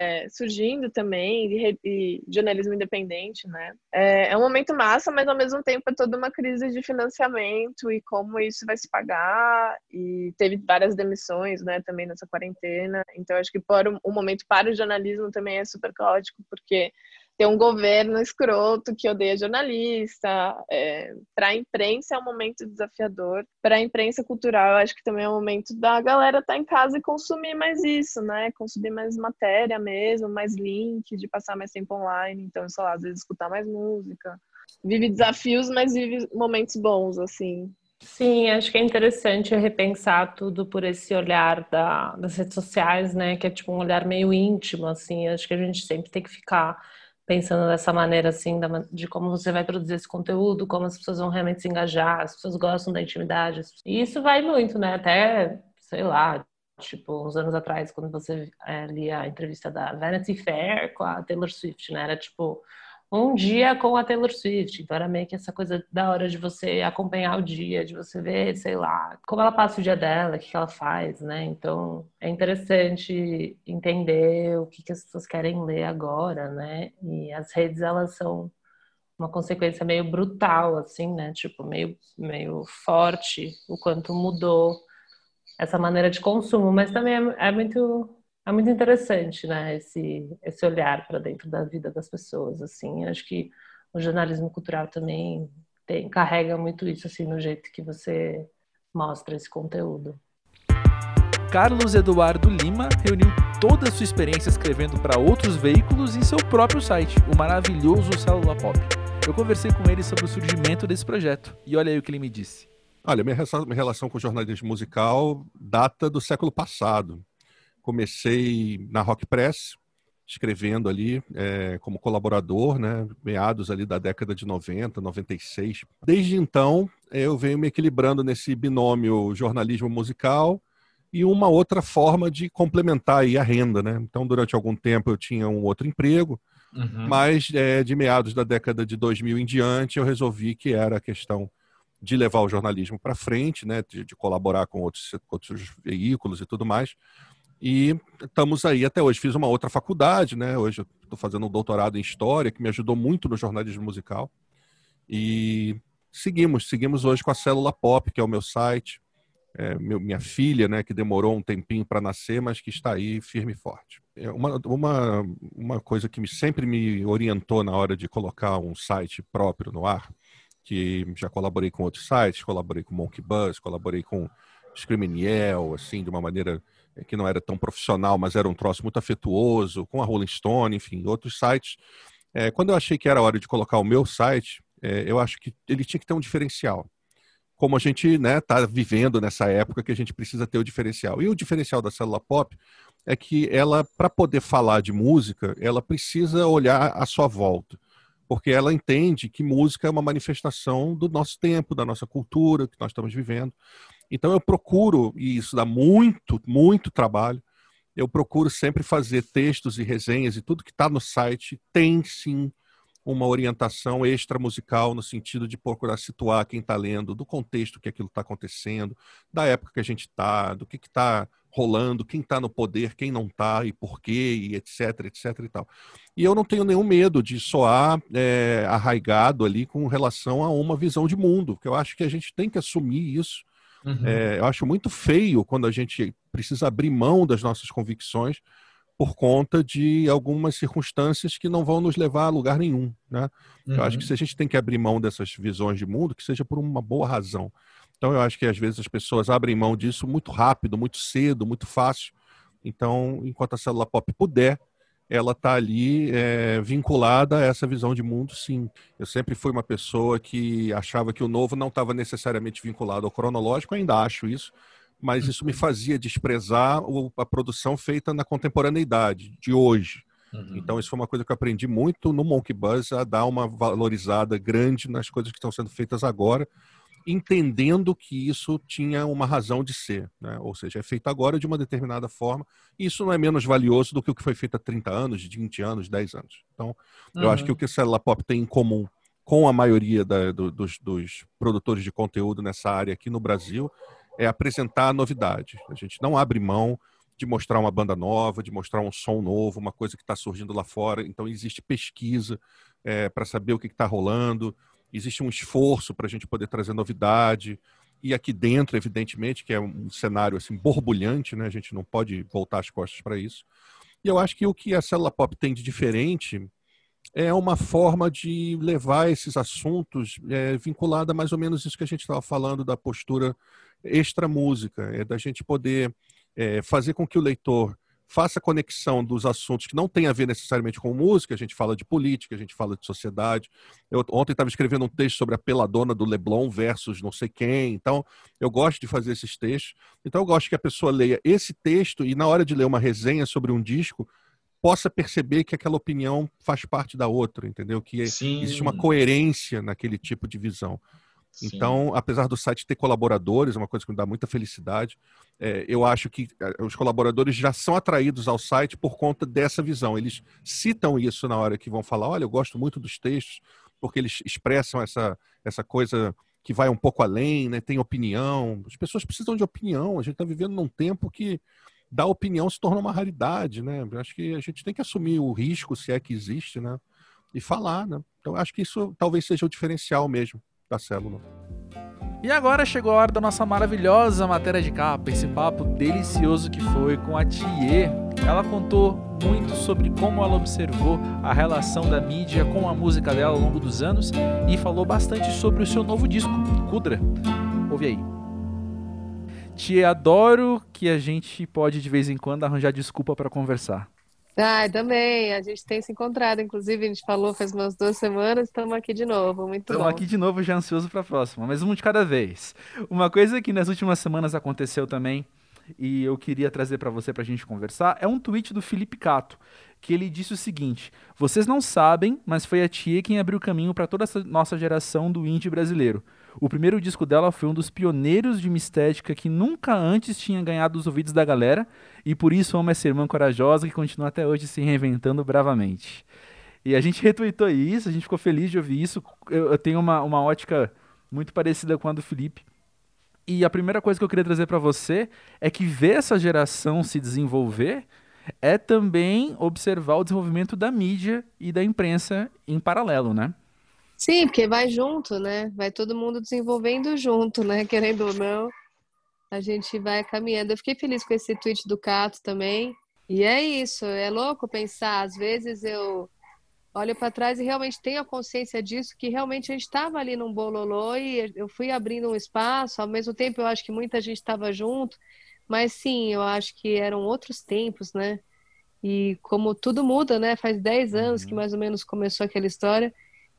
é, surgindo também, de, de, jornalismo independente, né? É, é, um momento massa, mas ao mesmo tempo é toda uma crise de financiamento e como isso vai se pagar, e teve várias demissões, né, também nessa quarentena, então acho que por um, um momento para o jornalismo também é super caótico, porque tem um governo escroto que odeia jornalista. É, para a imprensa é um momento desafiador. Para a imprensa cultural, acho que também é um momento da galera estar tá em casa e consumir mais isso, né? Consumir mais matéria mesmo, mais link, de passar mais tempo online. Então, sei lá, às vezes escutar mais música. Vive desafios, mas vive momentos bons, assim. Sim, acho que é interessante repensar tudo por esse olhar da, das redes sociais, né? Que é tipo um olhar meio íntimo, assim. Acho que a gente sempre tem que ficar pensando dessa maneira, assim, de como você vai produzir esse conteúdo, como as pessoas vão realmente se engajar, as pessoas gostam da intimidade. E isso vai muito, né? Até, sei lá, tipo, uns anos atrás, quando você é, lia a entrevista da Vanity Fair com a Taylor Swift, né? Era tipo um dia com a Taylor Swift. Então era meio que essa coisa da hora de você acompanhar o dia, de você ver, sei lá, como ela passa o dia dela, o que ela faz, né? Então é interessante entender o que, que as pessoas querem ler agora, né? E as redes, elas são uma consequência meio brutal, assim, né? Tipo, meio, meio forte o quanto mudou essa maneira de consumo, mas também é, é muito é muito interessante, né, esse, esse olhar para dentro da vida das pessoas, assim, acho que o jornalismo cultural também tem, carrega muito isso, assim, no jeito que você mostra esse conteúdo. Carlos Eduardo Lima reuniu toda a sua experiência escrevendo para outros veículos em seu próprio site, o maravilhoso Célula Pop. Eu conversei com ele sobre o surgimento desse projeto e olha aí o que ele me disse. Olha, minha relação com o jornalismo musical data do século passado comecei na Rock Press, escrevendo ali é, como colaborador, né, meados ali da década de 90, 96. Desde então, eu venho me equilibrando nesse binômio jornalismo musical e uma outra forma de complementar aí a renda, né? Então, durante algum tempo eu tinha um outro emprego, uhum. mas é, de meados da década de 2000 em diante eu resolvi que era a questão de levar o jornalismo para frente, né, de, de, colaborar com outros, outros veículos e tudo mais. E estamos aí até hoje. Fiz uma outra faculdade, né? Hoje estou fazendo um doutorado em História, que me ajudou muito no jornalismo musical. E seguimos, seguimos hoje com a Célula Pop, que é o meu site. É, meu, minha filha, né, que demorou um tempinho para nascer, mas que está aí firme e forte. É uma, uma, uma coisa que me, sempre me orientou na hora de colocar um site próprio no ar, que já colaborei com outros sites, colaborei com Monkey Buzz, colaborei com Screaming assim, de uma maneira que não era tão profissional, mas era um troço muito afetuoso, com a Rolling Stone, enfim, outros sites. É, quando eu achei que era hora de colocar o meu site, é, eu acho que ele tinha que ter um diferencial. Como a gente está né, tá vivendo nessa época que a gente precisa ter o diferencial. E o diferencial da célula pop é que ela, para poder falar de música, ela precisa olhar à sua volta. Porque ela entende que música é uma manifestação do nosso tempo, da nossa cultura, que nós estamos vivendo. Então eu procuro, e isso dá muito, muito trabalho, eu procuro sempre fazer textos e resenhas e tudo que está no site tem sim uma orientação extra musical no sentido de procurar situar quem está lendo, do contexto que aquilo está acontecendo, da época que a gente está, do que está rolando, quem está no poder, quem não está e por quê, e etc, etc e tal. E eu não tenho nenhum medo de soar é, arraigado ali com relação a uma visão de mundo, porque eu acho que a gente tem que assumir isso Uhum. É, eu acho muito feio quando a gente precisa abrir mão das nossas convicções por conta de algumas circunstâncias que não vão nos levar a lugar nenhum. Né? Uhum. Eu acho que uhum. se a gente tem que abrir mão dessas visões de mundo, que seja por uma boa razão. Então eu acho que às vezes as pessoas abrem mão disso muito rápido, muito cedo, muito fácil. Então, enquanto a célula pop puder, ela está ali é, vinculada a essa visão de mundo, sim. Eu sempre fui uma pessoa que achava que o novo não estava necessariamente vinculado ao cronológico, ainda acho isso, mas isso me uhum. fazia desprezar a produção feita na contemporaneidade de hoje. Uhum. Então, isso foi uma coisa que eu aprendi muito no Monkey Buzz, a dar uma valorizada grande nas coisas que estão sendo feitas agora, entendendo que isso tinha uma razão de ser, né? ou seja, é feito agora de uma determinada forma, e isso não é menos valioso do que o que foi feito há 30 anos, 20 anos, 10 anos. Então, uhum. eu acho que o que o Célula Pop tem em comum com a maioria da, do, dos, dos, produtores de conteúdo nessa área aqui no Brasil é apresentar a novidade. A gente não abre mão de mostrar uma banda nova, de mostrar um som novo, uma coisa que está surgindo lá fora. Então, existe pesquisa é, para saber o que está rolando existe um esforço para a gente poder trazer novidade. E aqui dentro, evidentemente, que é um cenário assim borbulhante, né? A gente não pode voltar as costas para isso. E eu acho que o que a célula pop tem de diferente é uma forma de levar esses assuntos é, vinculada mais ou menos isso que a gente estava falando da postura extra música, é da gente poder é, fazer com que o leitor faça conexão dos assuntos que não tem a ver necessariamente com música, a gente fala de política, a gente fala de sociedade. Eu ontem estava escrevendo um texto sobre a peladona do Leblon versus não sei quem, então eu gosto de fazer esses textos. Então eu gosto que a pessoa leia esse texto e na hora de ler uma resenha sobre um disco, possa perceber que aquela opinião faz parte da outra, entendeu? Que Sim. existe uma coerência naquele tipo de visão. Então, apesar do site ter colaboradores, é uma coisa que me dá muita felicidade, é, eu acho que é, os colaboradores já são atraídos ao site por conta dessa visão. Eles citam isso na hora que vão falar: olha, eu gosto muito dos textos, porque eles expressam essa, essa coisa que vai um pouco além, né? tem opinião. As pessoas precisam de opinião. A gente está vivendo num tempo que dar opinião se torna uma raridade, né? Eu acho que a gente tem que assumir o risco, se é que existe, né? E falar, né? Então acho que isso talvez seja o diferencial mesmo da célula. E agora chegou a hora da nossa maravilhosa matéria de capa, esse papo delicioso que foi com a Thier. Ela contou muito sobre como ela observou a relação da mídia com a música dela ao longo dos anos e falou bastante sobre o seu novo disco, Kudra. Ouve aí. Te adoro que a gente pode de vez em quando arranjar desculpa para conversar. Ah, também. A gente tem se encontrado, inclusive, a gente falou faz umas duas semanas, estamos aqui de novo. Muito Estamos aqui de novo, já ansioso para a próxima, mas um de cada vez. Uma coisa que nas últimas semanas aconteceu também, e eu queria trazer para você para a gente conversar, é um tweet do Felipe Cato, que ele disse o seguinte: Vocês não sabem, mas foi a Tia quem abriu o caminho para toda essa nossa geração do indie brasileiro. O primeiro disco dela foi um dos pioneiros de uma estética que nunca antes tinha ganhado os ouvidos da galera, e por isso ama essa irmã corajosa que continua até hoje se reinventando bravamente. E a gente retweetou isso, a gente ficou feliz de ouvir isso. Eu, eu tenho uma, uma ótica muito parecida com a do Felipe. E a primeira coisa que eu queria trazer para você é que ver essa geração se desenvolver é também observar o desenvolvimento da mídia e da imprensa em paralelo, né? Sim, porque vai junto, né? Vai todo mundo desenvolvendo junto, né? Querendo ou não, a gente vai caminhando. Eu fiquei feliz com esse tweet do Cato também. E é isso, é louco pensar. Às vezes eu olho para trás e realmente tenho a consciência disso, que realmente a gente estava ali num bololô e eu fui abrindo um espaço. Ao mesmo tempo, eu acho que muita gente estava junto. Mas sim, eu acho que eram outros tempos, né? E como tudo muda, né? Faz 10 anos uhum. que mais ou menos começou aquela história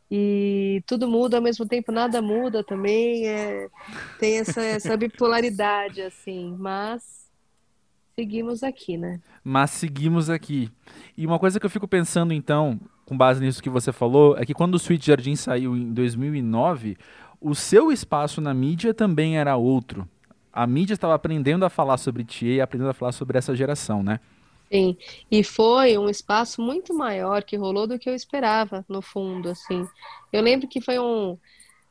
e tudo muda ao mesmo tempo, nada muda também. É, tem essa, essa bipolaridade, assim, mas seguimos aqui, né? Mas seguimos aqui. E uma coisa que eu fico pensando, então, com base nisso que você falou, é que quando o Sweet Jardim saiu em 2009, o seu espaço na mídia também era outro. A mídia estava aprendendo a falar sobre Tia e aprendendo a falar sobre essa geração, né? Sim, e foi um espaço muito maior que rolou do que eu esperava, no fundo, assim. Eu lembro que foi um,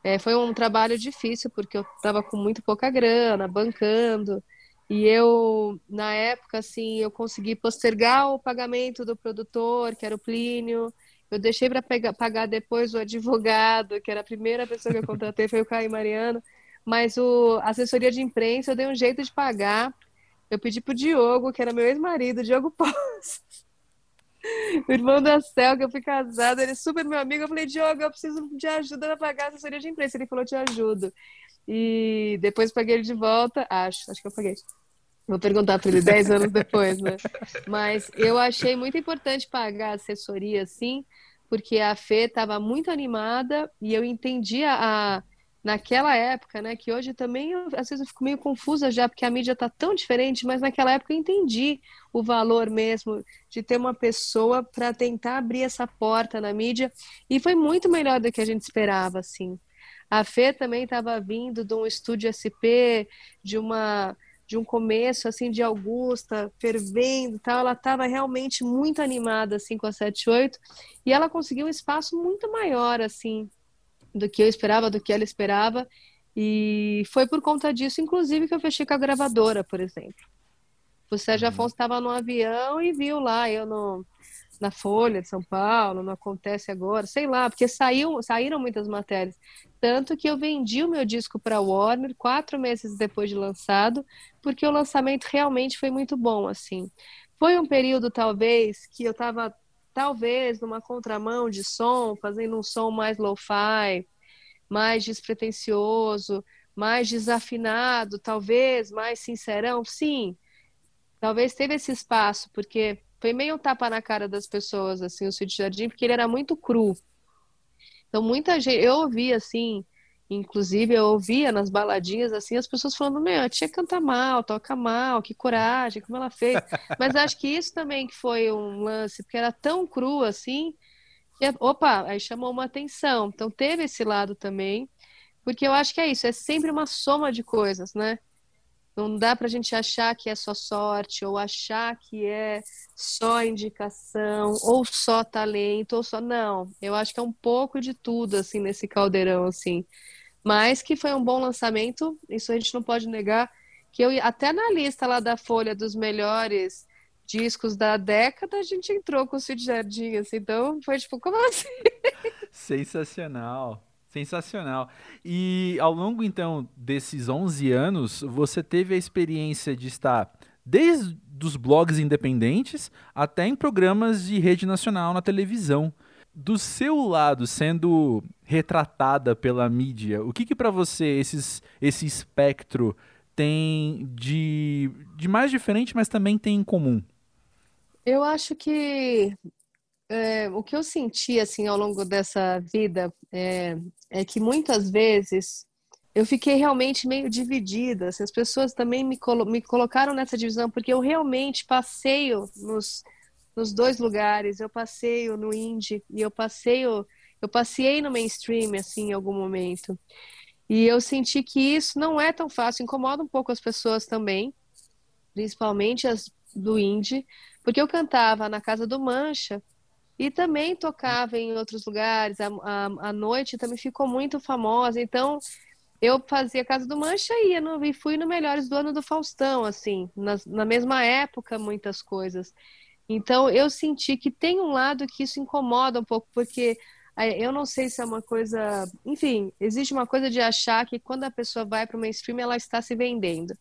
é, foi um trabalho difícil, porque eu estava com muito pouca grana, bancando, e eu, na época, assim, eu consegui postergar o pagamento do produtor, que era o Plínio, eu deixei para pagar depois o advogado, que era a primeira pessoa que eu contratei, foi o Caio Mariano, mas o assessoria de imprensa eu dei um jeito de pagar, eu pedi pro Diogo, que era meu ex-marido, Diogo Pós. o irmão da Cel, que eu fui casada, ele é super meu amigo. Eu falei, Diogo, eu preciso de ajuda para pagar a assessoria de imprensa. Ele falou, te ajudo. E depois paguei ele de volta, acho, acho que eu paguei. Vou perguntar para ele 10 anos depois, né? Mas eu achei muito importante pagar a assessoria, sim, porque a Fê estava muito animada e eu entendia a naquela época, né? Que hoje também, eu, às vezes eu fico meio confusa já, porque a mídia está tão diferente, mas naquela época eu entendi o valor mesmo de ter uma pessoa para tentar abrir essa porta na mídia, e foi muito melhor do que a gente esperava, assim. A Fê também estava vindo de um estúdio SP, de uma de um começo assim de Augusta, fervendo, tal, ela estava realmente muito animada assim com a 78 e ela conseguiu um espaço muito maior assim do que eu esperava, do que ela esperava. E foi por conta disso, inclusive, que eu fechei com a gravadora, por exemplo. O Sérgio uhum. Afonso estava no avião e viu lá, eu no, na Folha de São Paulo, não acontece agora, sei lá, porque saiu, saíram muitas matérias. Tanto que eu vendi o meu disco para a Warner quatro meses depois de lançado, porque o lançamento realmente foi muito bom, assim. Foi um período, talvez, que eu estava talvez numa contramão de som, fazendo um som mais lo-fi, mais despretensioso, mais desafinado, talvez mais sincerão, sim. Talvez teve esse espaço, porque foi meio um tapa na cara das pessoas, assim, o Cid Jardim, porque ele era muito cru. Então, muita gente, eu ouvi assim, inclusive eu ouvia nas baladinhas, assim, as pessoas falando, meu, a tia canta mal, toca mal, que coragem, como ela fez. Mas acho que isso também que foi um lance, porque era tão cru, assim, que, opa, aí chamou uma atenção. Então, teve esse lado também, porque eu acho que é isso, é sempre uma soma de coisas, né? Não dá para a gente achar que é só sorte, ou achar que é só indicação, ou só talento, ou só. Não, eu acho que é um pouco de tudo, assim, nesse caldeirão, assim. Mas que foi um bom lançamento, isso a gente não pode negar. Que eu, até na lista lá da Folha dos melhores discos da década, a gente entrou com o Cid Jardim, assim, então foi tipo, como assim? Sensacional. Sensacional. E ao longo então desses 11 anos, você teve a experiência de estar desde os blogs independentes até em programas de rede nacional na televisão. Do seu lado, sendo retratada pela mídia, o que, que para você esses, esse espectro tem de, de mais diferente, mas também tem em comum? Eu acho que é, o que eu senti assim ao longo dessa vida é, é que muitas vezes eu fiquei realmente meio dividida. Assim, as pessoas também me, colo me colocaram nessa divisão porque eu realmente passeio nos, nos dois lugares. Eu passeio no indie e eu passeio eu passei no mainstream assim em algum momento. E eu senti que isso não é tão fácil, incomoda um pouco as pessoas também, principalmente as do indie, porque eu cantava na casa do Mancha e também tocava em outros lugares. A, a, a noite também ficou muito famosa. Então, eu fazia Casa do Mancha e ia no, e fui no Melhores do Ano do Faustão, assim, na, na mesma época, muitas coisas. Então, eu senti que tem um lado que isso incomoda um pouco, porque eu não sei se é uma coisa. Enfim, existe uma coisa de achar que quando a pessoa vai para o mainstream, ela está se vendendo.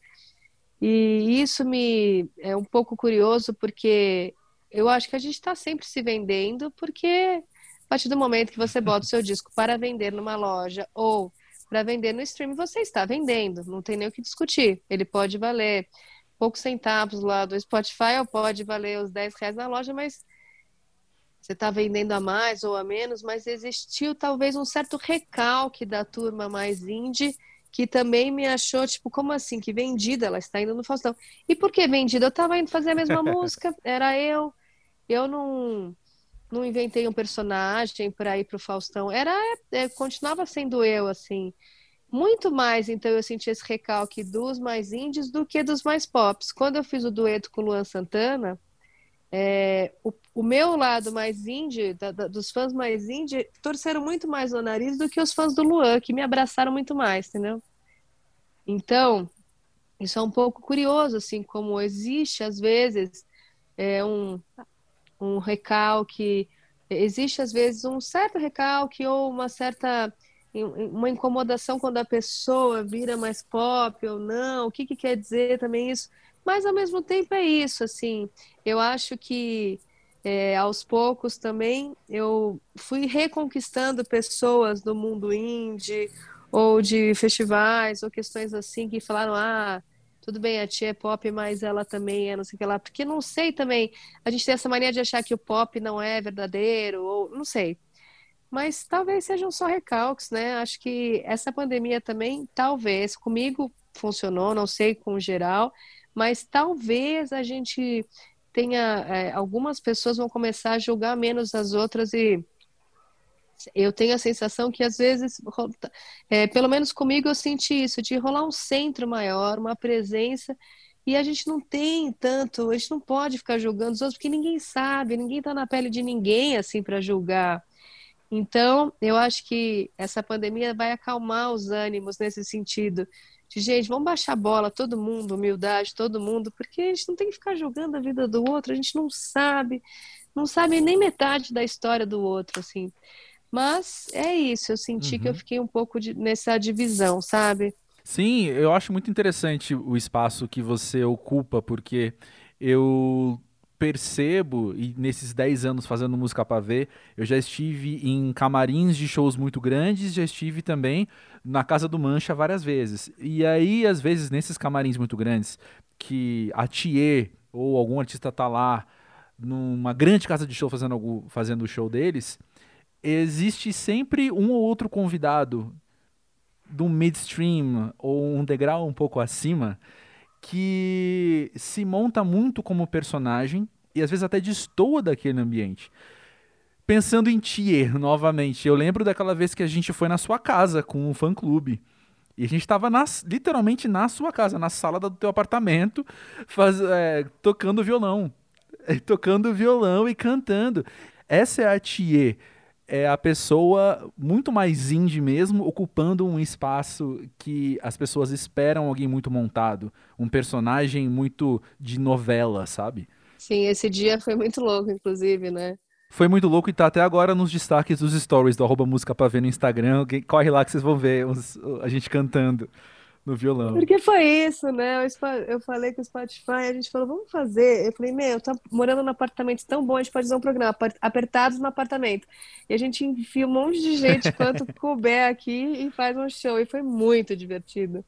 E isso me é um pouco curioso, porque eu acho que a gente está sempre se vendendo, porque a partir do momento que você bota o seu disco para vender numa loja ou para vender no stream, você está vendendo, não tem nem o que discutir. Ele pode valer poucos centavos lá do Spotify ou pode valer os 10 reais na loja, mas você está vendendo a mais ou a menos, mas existiu talvez um certo recalque da turma mais indie que também me achou, tipo, como assim? Que vendida? Ela está indo no Faustão. E por que vendida? Eu estava indo fazer a mesma música, era eu. Eu não, não inventei um personagem para ir para o Faustão. Era, é, continuava sendo eu, assim. Muito mais, então, eu senti esse recalque dos mais indies do que dos mais pops. Quando eu fiz o dueto com o Luan Santana, é, o, o, meu lado mais indie, da, da, dos fãs mais indie, torceram muito mais no nariz do que os fãs do Luan, que me abraçaram muito mais, entendeu? Então, isso é um pouco curioso, assim, como existe, às vezes, é, um, um recalque, existe às vezes um certo recalque ou uma certa uma incomodação quando a pessoa vira mais pop ou não, o que, que quer dizer também isso, mas ao mesmo tempo é isso, assim, eu acho que é, aos poucos também eu fui reconquistando pessoas do mundo indie ou de festivais ou questões assim que falaram, ah, tudo bem, a tia é pop, mas ela também é não sei o que lá. Porque não sei também, a gente tem essa mania de achar que o pop não é verdadeiro, ou não sei. Mas talvez sejam só recalques, né? Acho que essa pandemia também, talvez, comigo funcionou, não sei com geral, mas talvez a gente tenha. É, algumas pessoas vão começar a julgar menos as outras e eu tenho a sensação que às vezes, é, pelo menos comigo eu senti isso, de rolar um centro maior, uma presença, e a gente não tem tanto, a gente não pode ficar julgando os outros, porque ninguém sabe, ninguém está na pele de ninguém assim para julgar. Então, eu acho que essa pandemia vai acalmar os ânimos nesse sentido. De, gente, vamos baixar a bola, todo mundo, humildade, todo mundo, porque a gente não tem que ficar julgando a vida do outro, a gente não sabe, não sabe nem metade da história do outro, assim. Mas é isso, eu senti uhum. que eu uhum. fiquei um pouco de, nessa divisão, sabe? Sim, eu acho muito interessante o espaço que você ocupa, porque eu percebo, e nesses 10 anos fazendo música para ver, eu já estive em camarins de shows muito grandes, já estive também na Casa do Mancha várias vezes. E aí, às vezes, nesses camarins muito grandes, que a Thier ou algum artista tá lá numa grande casa de show fazendo, algum, fazendo o show deles, existe sempre um ou outro convidado do midstream ou um degrau um pouco acima que se monta muito como personagem e às vezes até destoa daquele ambiente. Pensando em Tier, novamente, eu lembro daquela vez que a gente foi na sua casa com o fã-clube. E a gente estava literalmente na sua casa, na sala do teu apartamento, faz, é, tocando violão. tocando violão e cantando. Essa é a Thier é a pessoa muito mais indie mesmo, ocupando um espaço que as pessoas esperam alguém muito montado, um personagem muito de novela, sabe? Sim, esse dia foi muito louco, inclusive, né? Foi muito louco e tá até agora nos destaques dos stories do arroba música pra ver no Instagram. Corre lá que vocês vão ver uns, a gente cantando no violão. Porque foi isso, né? Eu falei com o Spotify, a gente falou, vamos fazer. Eu falei, meu, tá morando num apartamento tão bom, a gente pode fazer um programa, apertados no apartamento. E a gente enfia um monte de gente quanto couber aqui e faz um show. E foi muito divertido.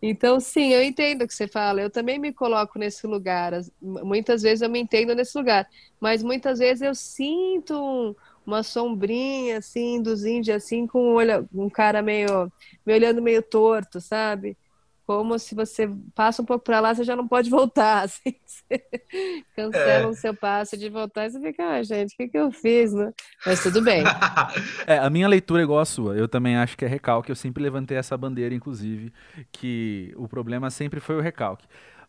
Então, sim, eu entendo o que você fala. Eu também me coloco nesse lugar. Muitas vezes eu me entendo nesse lugar. Mas muitas vezes eu sinto um, uma sombrinha, assim, dos índios, assim, com um, olho, um cara meio, me olhando meio torto, sabe? Como se você passa um pouco para lá, você já não pode voltar, assim. cancela é. o seu passo de voltar e você fica, ah, gente, o que, que eu fiz, né? Mas tudo bem. é, a minha leitura é igual a sua. Eu também acho que é recalque. Eu sempre levantei essa bandeira, inclusive, que o problema sempre foi o recalque.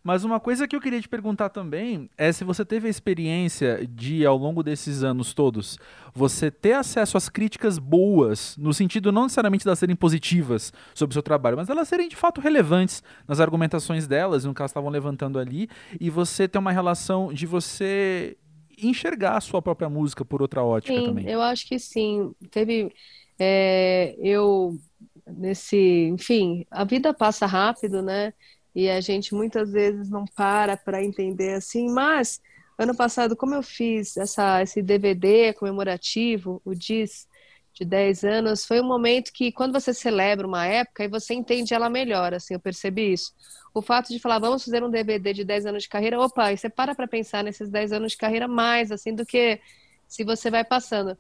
Mas uma coisa que eu queria te perguntar também é se você teve a experiência de, ao longo desses anos todos, você ter acesso às críticas boas, no sentido não necessariamente de elas serem positivas sobre o seu trabalho, mas elas serem de fato relevantes nas argumentações delas, no que elas estavam levantando ali, e você ter uma relação de você enxergar a sua própria música por outra ótica sim, também. Eu acho que sim. Teve. É, eu nesse, enfim, a vida passa rápido, né? E a gente muitas vezes não para para entender assim, mas ano passado, como eu fiz essa, esse DVD comemorativo, o DIS, de 10 anos, foi um momento que quando você celebra uma época e você entende ela melhor, assim, eu percebi isso. O fato de falar, vamos fazer um DVD de 10 anos de carreira, opa, e você para para pensar nesses 10 anos de carreira mais, assim, do que se você vai passando.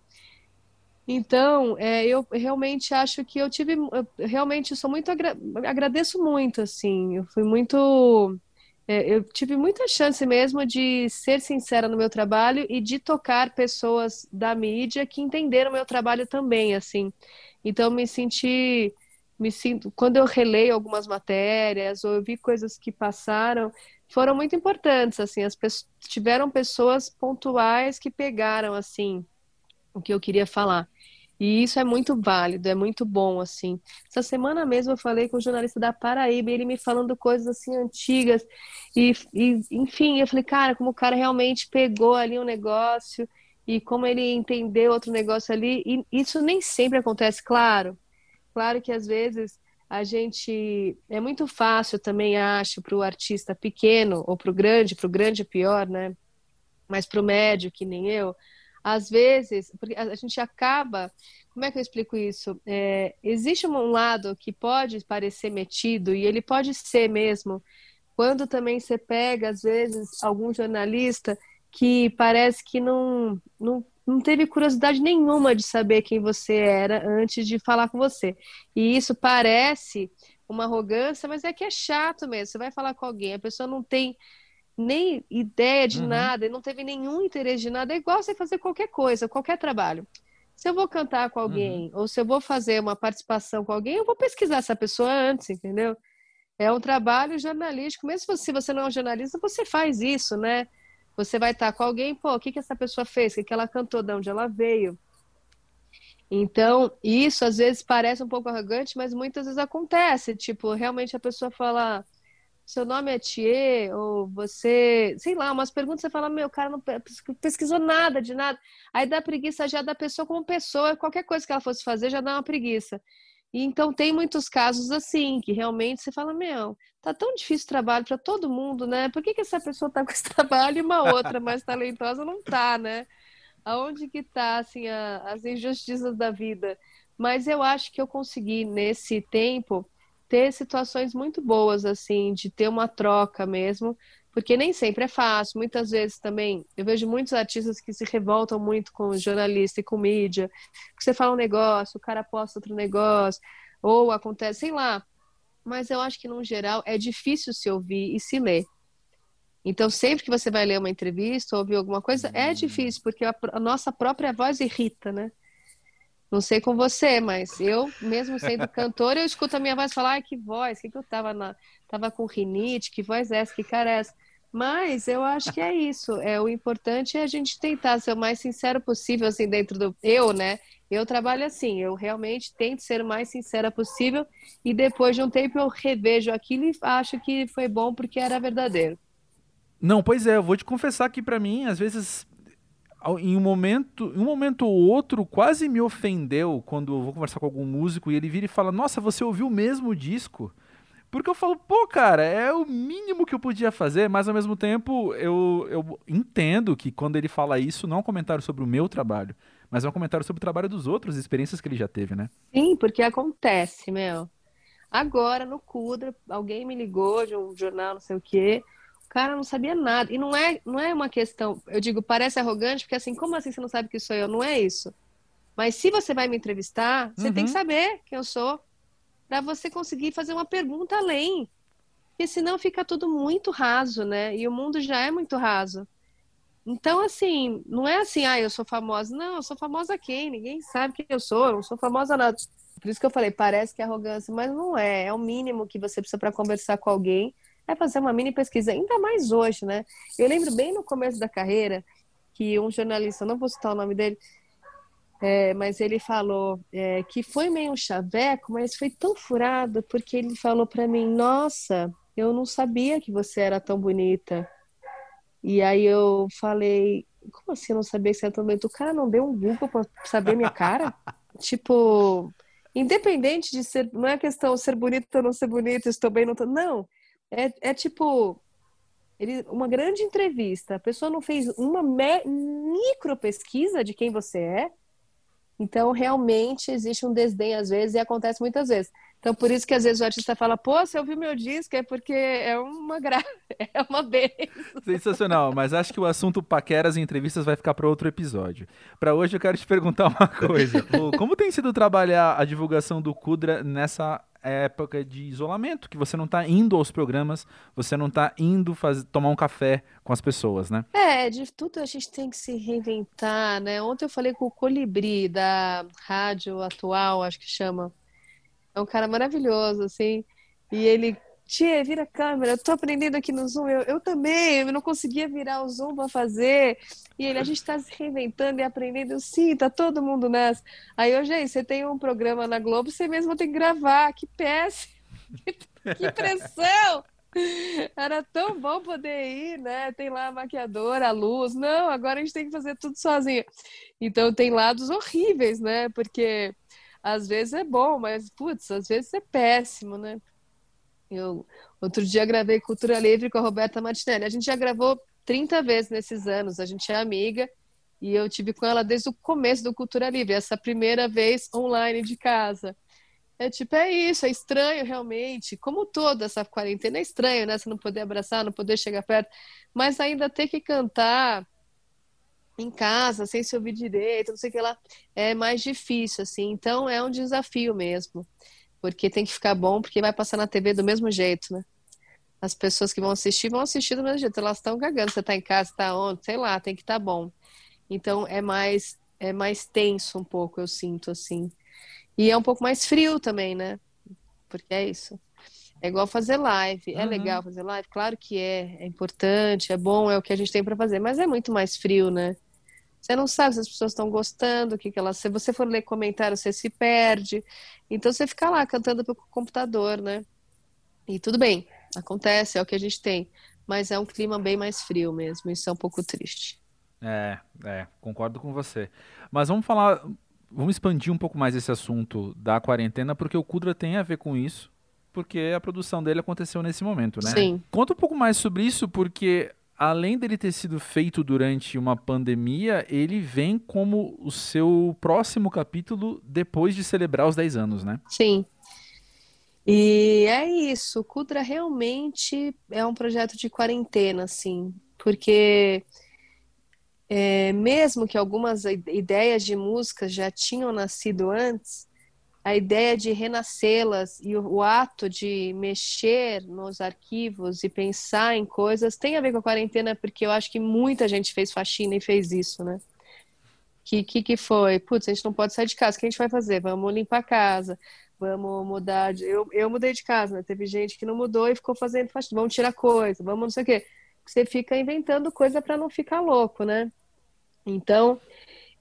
Então, é, eu realmente acho que eu tive, eu realmente sou muito agra agradeço muito, assim, eu fui muito, é, eu tive muita chance mesmo de ser sincera no meu trabalho e de tocar pessoas da mídia que entenderam o meu trabalho também, assim. Então, me senti, me sinto, quando eu releio algumas matérias ou eu vi coisas que passaram, foram muito importantes, assim, as tiveram pessoas pontuais que pegaram, assim, o que eu queria falar. E isso é muito válido, é muito bom, assim. Essa semana mesmo eu falei com um jornalista da Paraíba, ele me falando coisas assim antigas. E, e, enfim, eu falei, cara, como o cara realmente pegou ali um negócio e como ele entendeu outro negócio ali. E isso nem sempre acontece, claro. Claro que às vezes a gente. É muito fácil também, acho, para o artista pequeno ou para o grande, para o grande pior, né? Mas para o médio, que nem eu às vezes, porque a gente acaba, como é que eu explico isso? É, existe um lado que pode parecer metido, e ele pode ser mesmo, quando também você pega, às vezes, algum jornalista que parece que não, não, não teve curiosidade nenhuma de saber quem você era antes de falar com você. E isso parece uma arrogância, mas é que é chato mesmo. Você vai falar com alguém, a pessoa não tem nem ideia de uhum. nada, e não teve nenhum interesse de nada, é igual você fazer qualquer coisa, qualquer trabalho. Se eu vou cantar com alguém, uhum. ou se eu vou fazer uma participação com alguém, eu vou pesquisar essa pessoa antes, entendeu? É um trabalho jornalístico, mesmo se você não é um jornalista, você faz isso, né? Você vai estar com alguém, pô, o que, que essa pessoa fez? O que, que ela cantou? De onde ela veio? Então, isso às vezes parece um pouco arrogante, mas muitas vezes acontece. Tipo, realmente a pessoa fala, seu nome é Thier, ou você, sei lá, umas perguntas você fala, meu, cara não pesquisou nada de nada. Aí dá preguiça já da pessoa como pessoa, qualquer coisa que ela fosse fazer já dá uma preguiça. E então tem muitos casos assim, que realmente você fala, meu, tá tão difícil o trabalho para todo mundo, né? Por que, que essa pessoa tá com esse trabalho e uma outra mais talentosa não tá, né? Aonde que tá, assim, a, as injustiças da vida? Mas eu acho que eu consegui, nesse tempo, ter situações muito boas, assim, de ter uma troca mesmo, porque nem sempre é fácil. Muitas vezes também, eu vejo muitos artistas que se revoltam muito com jornalista e com mídia, que você fala um negócio, o cara posta outro negócio, ou acontece, sei lá. Mas eu acho que, no geral, é difícil se ouvir e se ler. Então, sempre que você vai ler uma entrevista ou ouvir alguma coisa, é difícil, porque a, a nossa própria voz irrita, né? Não sei com você, mas eu, mesmo sendo cantora, eu escuto a minha voz falar, ai, que voz, que, que eu tava na. Tava com rinite, que voz é essa, que cara é essa? Mas eu acho que é isso. É o importante é a gente tentar ser o mais sincero possível, assim, dentro do. Eu, né? Eu trabalho assim, eu realmente tento ser o mais sincera possível e depois de um tempo eu revejo aquilo e acho que foi bom porque era verdadeiro. Não, pois é, eu vou te confessar que para mim, às vezes em um momento, em um momento ou outro, quase me ofendeu quando eu vou conversar com algum músico e ele vira e fala: "Nossa, você ouviu o mesmo disco?" Porque eu falo, pô, cara, é o mínimo que eu podia fazer, mas ao mesmo tempo eu, eu entendo que quando ele fala isso, não é um comentário sobre o meu trabalho, mas é um comentário sobre o trabalho dos outros, experiências que ele já teve, né? Sim, porque acontece, meu. Agora, no Kudra, alguém me ligou de um jornal, não sei o quê, cara não sabia nada. E não é, não é uma questão, eu digo, parece arrogante, porque assim, como assim você não sabe que sou eu? Não é isso. Mas se você vai me entrevistar, você uhum. tem que uhum. saber quem eu sou, para você conseguir fazer uma pergunta além. Porque senão fica tudo muito raso, né? E o mundo já é muito raso. Então, assim, não é assim, ah, eu sou famosa. Não, eu sou famosa quem? Ninguém sabe quem eu sou, eu não sou famosa nada. Por isso que eu falei, parece que é arrogância, mas não é. É o mínimo que você precisa para conversar com alguém é fazer uma mini pesquisa, ainda mais hoje, né? Eu lembro bem no começo da carreira que um jornalista, não vou citar o nome dele, é, mas ele falou é, que foi meio um chaveco, mas foi tão furado porque ele falou para mim: Nossa, eu não sabia que você era tão bonita. E aí eu falei: Como assim eu não sabia que você era tão bonita? O cara não deu um Google para saber minha cara? tipo, independente de ser, não é questão ser bonita ou não ser bonita, estou bem, não estou. Não, é, é tipo, ele, uma grande entrevista. A pessoa não fez uma me, micro pesquisa de quem você é. Então, realmente, existe um desdém às vezes e acontece muitas vezes. Então, por isso que às vezes o artista fala, pô, você ouviu meu disco, é porque é uma gra... é uma benção. Sensacional, mas acho que o assunto paqueras e entrevistas vai ficar para outro episódio. Para hoje eu quero te perguntar uma coisa. Como tem sido trabalhar a divulgação do Kudra nessa época de isolamento, que você não está indo aos programas, você não está indo tomar um café com as pessoas, né? É, de tudo a gente tem que se reinventar, né? Ontem eu falei com o Colibri, da rádio atual, acho que chama. É um cara maravilhoso, assim. E ele Tia, vira a câmera, eu tô aprendendo aqui no Zoom. Eu, eu também, eu não conseguia virar o Zoom para fazer. E ele, a gente está se reinventando e aprendendo. Eu, sim, tá todo mundo nessa. Aí, eu, gente, você tem um programa na Globo, você mesmo tem que gravar. Que péssimo! que pressão! Era tão bom poder ir, né? Tem lá a maquiadora, a luz. Não, agora a gente tem que fazer tudo sozinho. Então, tem lados horríveis, né? Porque às vezes é bom, mas, putz, às vezes é péssimo, né? Eu outro dia gravei Cultura Livre com a Roberta Martinelli. A gente já gravou 30 vezes nesses anos, a gente é amiga e eu tive com ela desde o começo do Cultura Livre, essa primeira vez online de casa. É tipo, é isso, é estranho realmente, como toda essa quarentena é estranho, né? Você não poder abraçar, não poder chegar perto, mas ainda ter que cantar em casa, sem se ouvir direito, não sei o que lá, é mais difícil, assim. Então é um desafio mesmo porque tem que ficar bom, porque vai passar na TV do mesmo jeito, né? As pessoas que vão assistir vão assistir do mesmo jeito, elas estão cagando, você está em casa, está onde, sei lá, tem que estar tá bom. Então é mais é mais tenso um pouco, eu sinto assim. E é um pouco mais frio também, né? Porque é isso. É igual fazer live. É uhum. legal fazer live? Claro que é. É importante, é bom, é o que a gente tem para fazer. Mas é muito mais frio, né? Você não sabe se as pessoas estão gostando, o que, que elas. Se você for ler comentários, você se perde. Então você fica lá cantando pelo computador, né? E tudo bem, acontece, é o que a gente tem. Mas é um clima bem mais frio mesmo. Isso é um pouco triste. É, é, concordo com você. Mas vamos falar vamos expandir um pouco mais esse assunto da quarentena, porque o Kudra tem a ver com isso, porque a produção dele aconteceu nesse momento, né? Sim. Conta um pouco mais sobre isso, porque além dele ter sido feito durante uma pandemia, ele vem como o seu próximo capítulo depois de celebrar os 10 anos, né? Sim. E é isso, Kudra realmente é um projeto de quarentena, assim, porque é, mesmo que algumas ideias de músicas já tinham nascido antes, a ideia de renascê-las e o, o, ato de mexer nos arquivos e pensar em coisas tem a ver com a quarentena, porque eu acho que muita gente fez faxina e fez isso, né? Que que, que foi? Putz, a gente não pode sair de casa, o que a gente vai fazer? Vamos limpar a casa, vamos mudar de... Eu, eu mudei de casa, né? Teve gente que não mudou e ficou fazendo faxina, vamos tirar coisa, vamos não sei o quê. Você fica inventando coisa para não ficar louco, né? Então,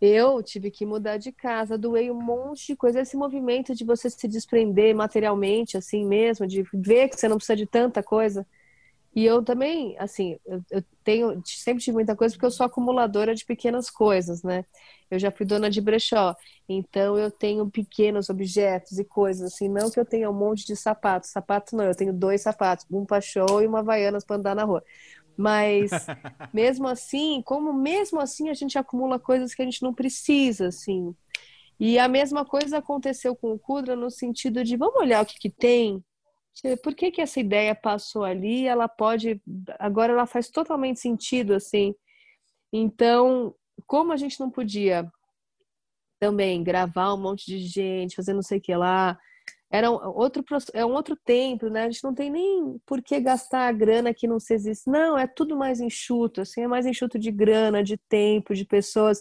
eu tive que mudar de casa, doei um monte de coisa. Esse movimento de você se desprender materialmente, assim mesmo, de ver que você não precisa de tanta coisa. E eu também, assim, eu, eu tenho, sempre tive muita coisa porque eu sou acumuladora de pequenas coisas, né? Eu já fui dona de brechó, então eu tenho pequenos objetos e coisas, assim, não que eu tenha um monte de sapatos. Sapato não, eu tenho dois sapatos, um show e uma Havaianas para andar na rua. Mas mesmo assim, como mesmo assim a gente acumula coisas que a gente não precisa, assim. E a mesma coisa aconteceu com o Kudra no sentido de vamos olhar o que, que tem. Por que, que essa ideia passou ali? Ela pode. Agora ela faz totalmente sentido, assim. Então, como a gente não podia também gravar um monte de gente, fazer não sei o que lá, era um outro, é um outro tempo, né? A gente não tem nem por que gastar a grana que não se existe. Não, é tudo mais enxuto, assim, é mais enxuto de grana, de tempo, de pessoas.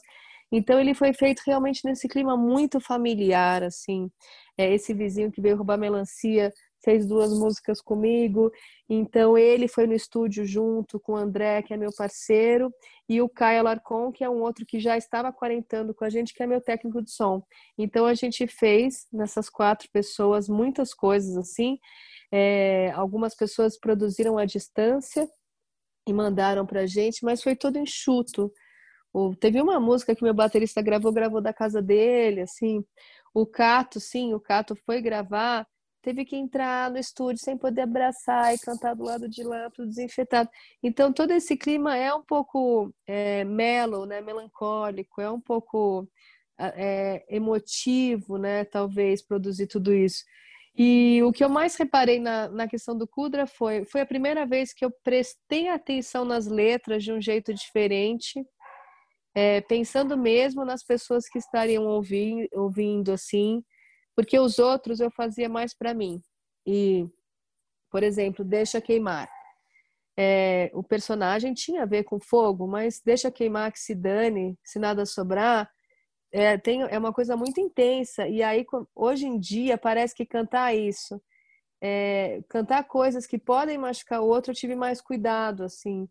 Então ele foi feito realmente nesse clima muito familiar, assim. É esse vizinho que veio roubar melancia fez duas músicas comigo. Então ele foi no estúdio junto com o André, que é meu parceiro, e o Caio Alarcon, que é um outro que já estava quarentando com a gente, que é meu técnico de som. Então a gente fez nessas quatro pessoas muitas coisas assim. É, algumas pessoas produziram à distância e mandaram para a gente, mas foi todo enxuto. Teve uma música que meu baterista gravou, gravou da casa dele, assim. O Cato, sim, o Cato foi gravar teve que entrar no estúdio sem poder abraçar e cantar do lado de lá, tudo desinfetado. Então, todo esse clima é um pouco é, mellow, né, melancólico, é um pouco é, emotivo, né, talvez, produzir tudo isso. E o que eu mais reparei na, na questão do Kudra foi, foi a primeira vez que eu prestei atenção nas letras de um jeito diferente, é, pensando mesmo nas pessoas que estariam ouvindo, ouvindo assim, porque os outros eu fazia mais para mim. E, por exemplo, Deixa Queimar. É, o personagem tinha a ver com fogo, mas Deixa Queimar que se dane, se nada sobrar, é, tem, é uma coisa muito intensa. E aí, hoje em dia, parece que cantar isso, é, cantar coisas que podem machucar o outro, eu tive mais cuidado, assim,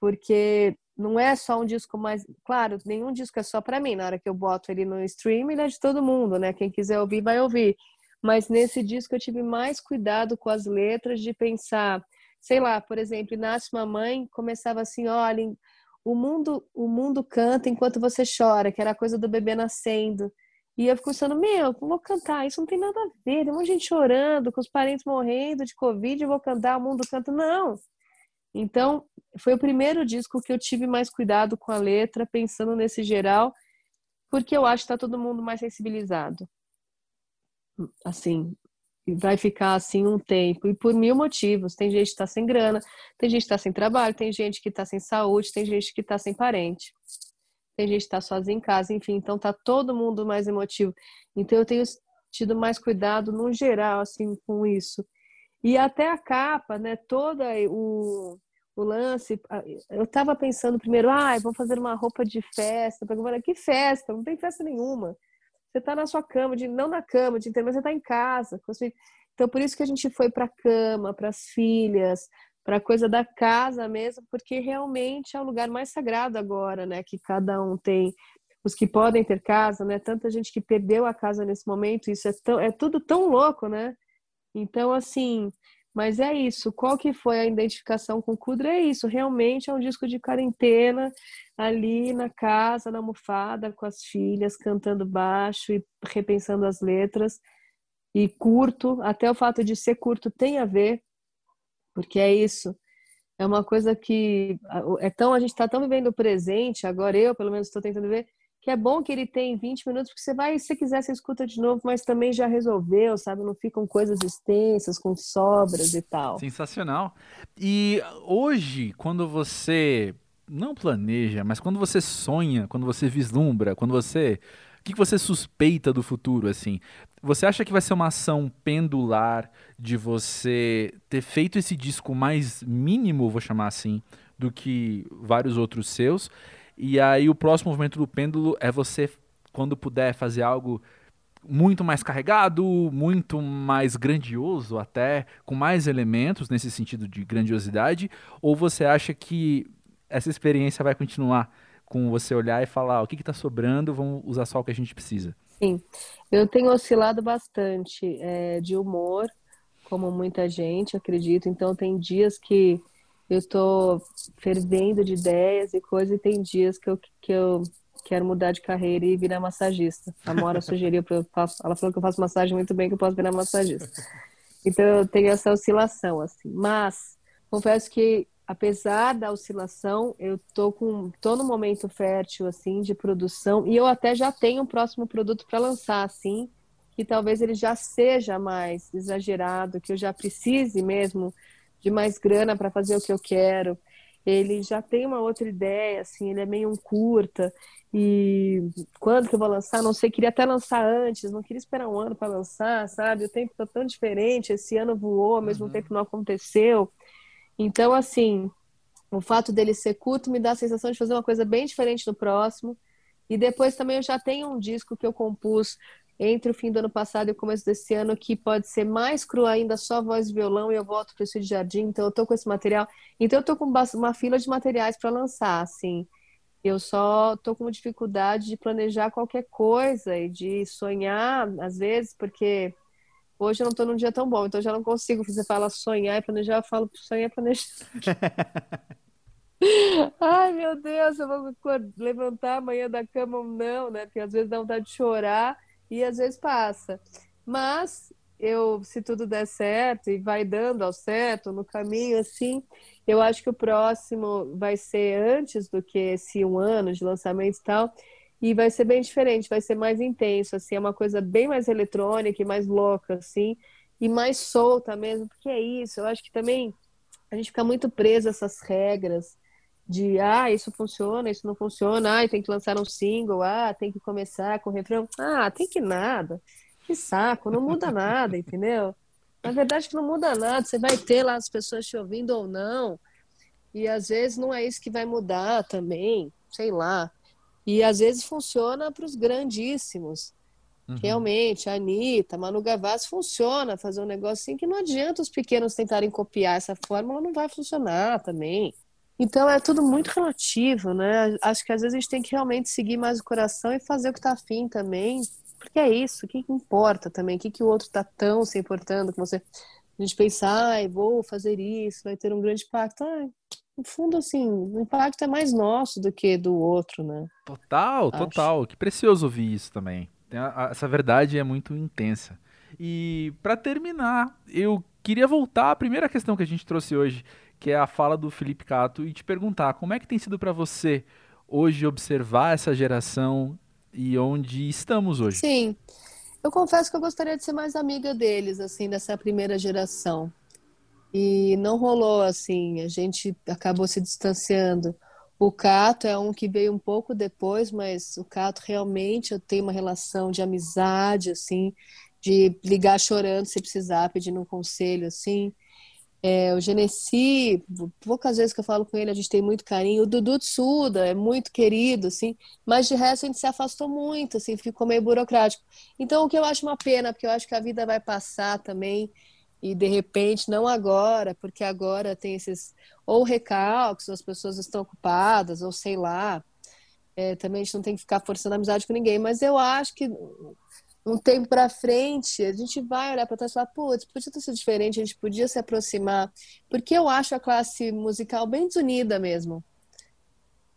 porque não é só um disco mais. Claro, nenhum disco é só para mim. Na hora que eu boto ele no stream, ele é de todo mundo, né? Quem quiser ouvir, vai ouvir. Mas nesse disco eu tive mais cuidado com as letras de pensar, sei lá, por exemplo, Nasce Mamãe começava assim: olha, o mundo, o mundo canta enquanto você chora, que era a coisa do bebê nascendo. E eu fico pensando, meu, vou cantar, isso não tem nada a ver, tem um monte de gente chorando, com os parentes morrendo de Covid, eu vou cantar, o mundo canta. Não, então, foi o primeiro disco que eu tive mais cuidado com a letra, pensando nesse geral, porque eu acho que está todo mundo mais sensibilizado. Assim, vai ficar assim um tempo, e por mil motivos. Tem gente que está sem grana, tem gente que está sem trabalho, tem gente que está sem saúde, tem gente que está sem parente, tem gente que está sozinha em casa, enfim, então tá todo mundo mais emotivo. Então eu tenho tido mais cuidado no geral, assim, com isso. E até a capa, né? Toda o, o lance. Eu estava pensando primeiro, ah, vou fazer uma roupa de festa. Falei, que festa? Não tem festa nenhuma. Você está na sua cama, de, não na cama, de mas você está em casa. Então, por isso que a gente foi para a cama, para as filhas, para coisa da casa mesmo, porque realmente é o lugar mais sagrado agora, né? Que cada um tem. Os que podem ter casa, né? Tanta gente que perdeu a casa nesse momento, isso é, tão, é tudo tão louco, né? Então, assim, Mas é isso. Qual que foi a identificação com o Kudra? É isso. Realmente é um disco de quarentena, ali na casa, na almofada, com as filhas, cantando baixo e repensando as letras. E curto, até o fato de ser curto tem a ver, porque é isso. É uma coisa que é tão a gente está tão vivendo o presente, agora eu pelo menos estou tentando ver que é bom que ele tem 20 minutos, porque você vai, se quiser, você escuta de novo, mas também já resolveu, sabe? Não ficam coisas extensas, com sobras e tal. Sensacional. E hoje, quando você não planeja, mas quando você sonha, quando você vislumbra, quando você. O que você suspeita do futuro, assim? Você acha que vai ser uma ação pendular de você ter feito esse disco mais mínimo, vou chamar assim, do que vários outros seus? E aí o próximo movimento do pêndulo é você, quando puder, fazer algo muito mais carregado, muito mais grandioso até, com mais elementos nesse sentido de grandiosidade, ou você acha que essa experiência vai continuar com você olhar e falar o que está sobrando, vamos usar só o que a gente precisa? Sim, eu tenho oscilado bastante é, de humor, como muita gente, acredito. Então tem dias que eu estou fervendo de ideias e coisas, e tem dias que eu, que eu quero mudar de carreira e virar massagista. A Mora sugeriu para eu faço, ela falou que eu faço massagem muito bem, que eu posso virar massagista. Então eu tenho essa oscilação assim. Mas confesso que apesar da oscilação, eu tô com tô no momento fértil assim de produção e eu até já tenho um próximo produto para lançar assim, que talvez ele já seja mais exagerado, que eu já precise mesmo de mais grana para fazer o que eu quero. Ele já tem uma outra ideia, assim, ele é meio um curta. E quando que eu vou lançar? Não sei, queria até lançar antes, não queria esperar um ano para lançar, sabe? O tempo tá tão diferente, esse ano voou, ao mesmo uhum. tempo não aconteceu. Então, assim, o fato dele ser curto me dá a sensação de fazer uma coisa bem diferente no próximo. E depois também eu já tenho um disco que eu compus entre o fim do ano passado e o começo desse ano, que pode ser mais cru ainda, só voz e violão, e eu volto para o Estúdio Jardim, então eu tô com esse material. Então eu tô com uma fila de materiais para lançar, assim. Eu só tô com dificuldade de planejar qualquer coisa e de sonhar, às vezes, porque hoje eu não tô num dia tão bom, então eu já não consigo. Você fala sonhar e planejar, eu falo sonhar e planejar. Ai, meu Deus, eu vou levantar amanhã da cama ou não, né? Porque às vezes dá vontade de chorar e às vezes passa. Mas eu, se tudo der certo e vai dando ao certo no caminho, assim, eu acho que o próximo vai ser antes do que esse um ano de lançamento e tal, e vai ser bem diferente, vai ser mais intenso, assim, é uma coisa bem mais eletrônica e mais louca, assim, e mais solta mesmo, porque é isso, eu acho que também a gente fica muito preso a essas regras de ah, isso funciona, isso não funciona, ah, tem que lançar um single, ah, tem que começar com refrão, ah, tem que nada, que saco, não muda nada, entendeu? Na verdade que não muda nada, você vai ter lá as pessoas te ouvindo ou não, e às vezes não é isso que vai mudar também, sei lá. E às vezes funciona para os grandíssimos. Uhum. Realmente, a Anitta, Manu Gavassi, funciona fazer um negócio assim que não adianta os pequenos tentarem copiar essa fórmula, não vai funcionar também. Então é tudo muito relativo, né? Acho que às vezes a gente tem que realmente seguir mais o coração e fazer o que está afim também, porque é isso, o que, que importa também, o que, que o outro está tão se importando com você. A gente pensar, ai, vou fazer isso, vai ter um grande impacto. Ai, no fundo, assim, o impacto é mais nosso do que do outro, né? Total, Acho. total. Que precioso ouvir isso também. Essa verdade é muito intensa. E para terminar, eu queria voltar à primeira questão que a gente trouxe hoje, que é a fala do Felipe Cato, e te perguntar como é que tem sido para você hoje observar essa geração e onde estamos hoje. Sim, eu confesso que eu gostaria de ser mais amiga deles, assim, dessa primeira geração. E não rolou assim, a gente acabou se distanciando. O Cato é um que veio um pouco depois, mas o Cato realmente eu tenho uma relação de amizade, assim, de ligar chorando se precisar, pedindo um conselho, assim. É, o Genesi, poucas vezes que eu falo com ele, a gente tem muito carinho. O Dudu Tsuda é muito querido, assim, mas de resto a gente se afastou muito, assim, ficou meio burocrático. Então, o que eu acho uma pena, porque eu acho que a vida vai passar também, e de repente, não agora, porque agora tem esses ou recalques, ou as pessoas estão ocupadas, ou sei lá. É, também a gente não tem que ficar forçando amizade com ninguém, mas eu acho que um tempo para frente, a gente vai olhar para trás e falar, putz, podia ter sido diferente, a gente podia se aproximar, porque eu acho a classe musical bem desunida mesmo.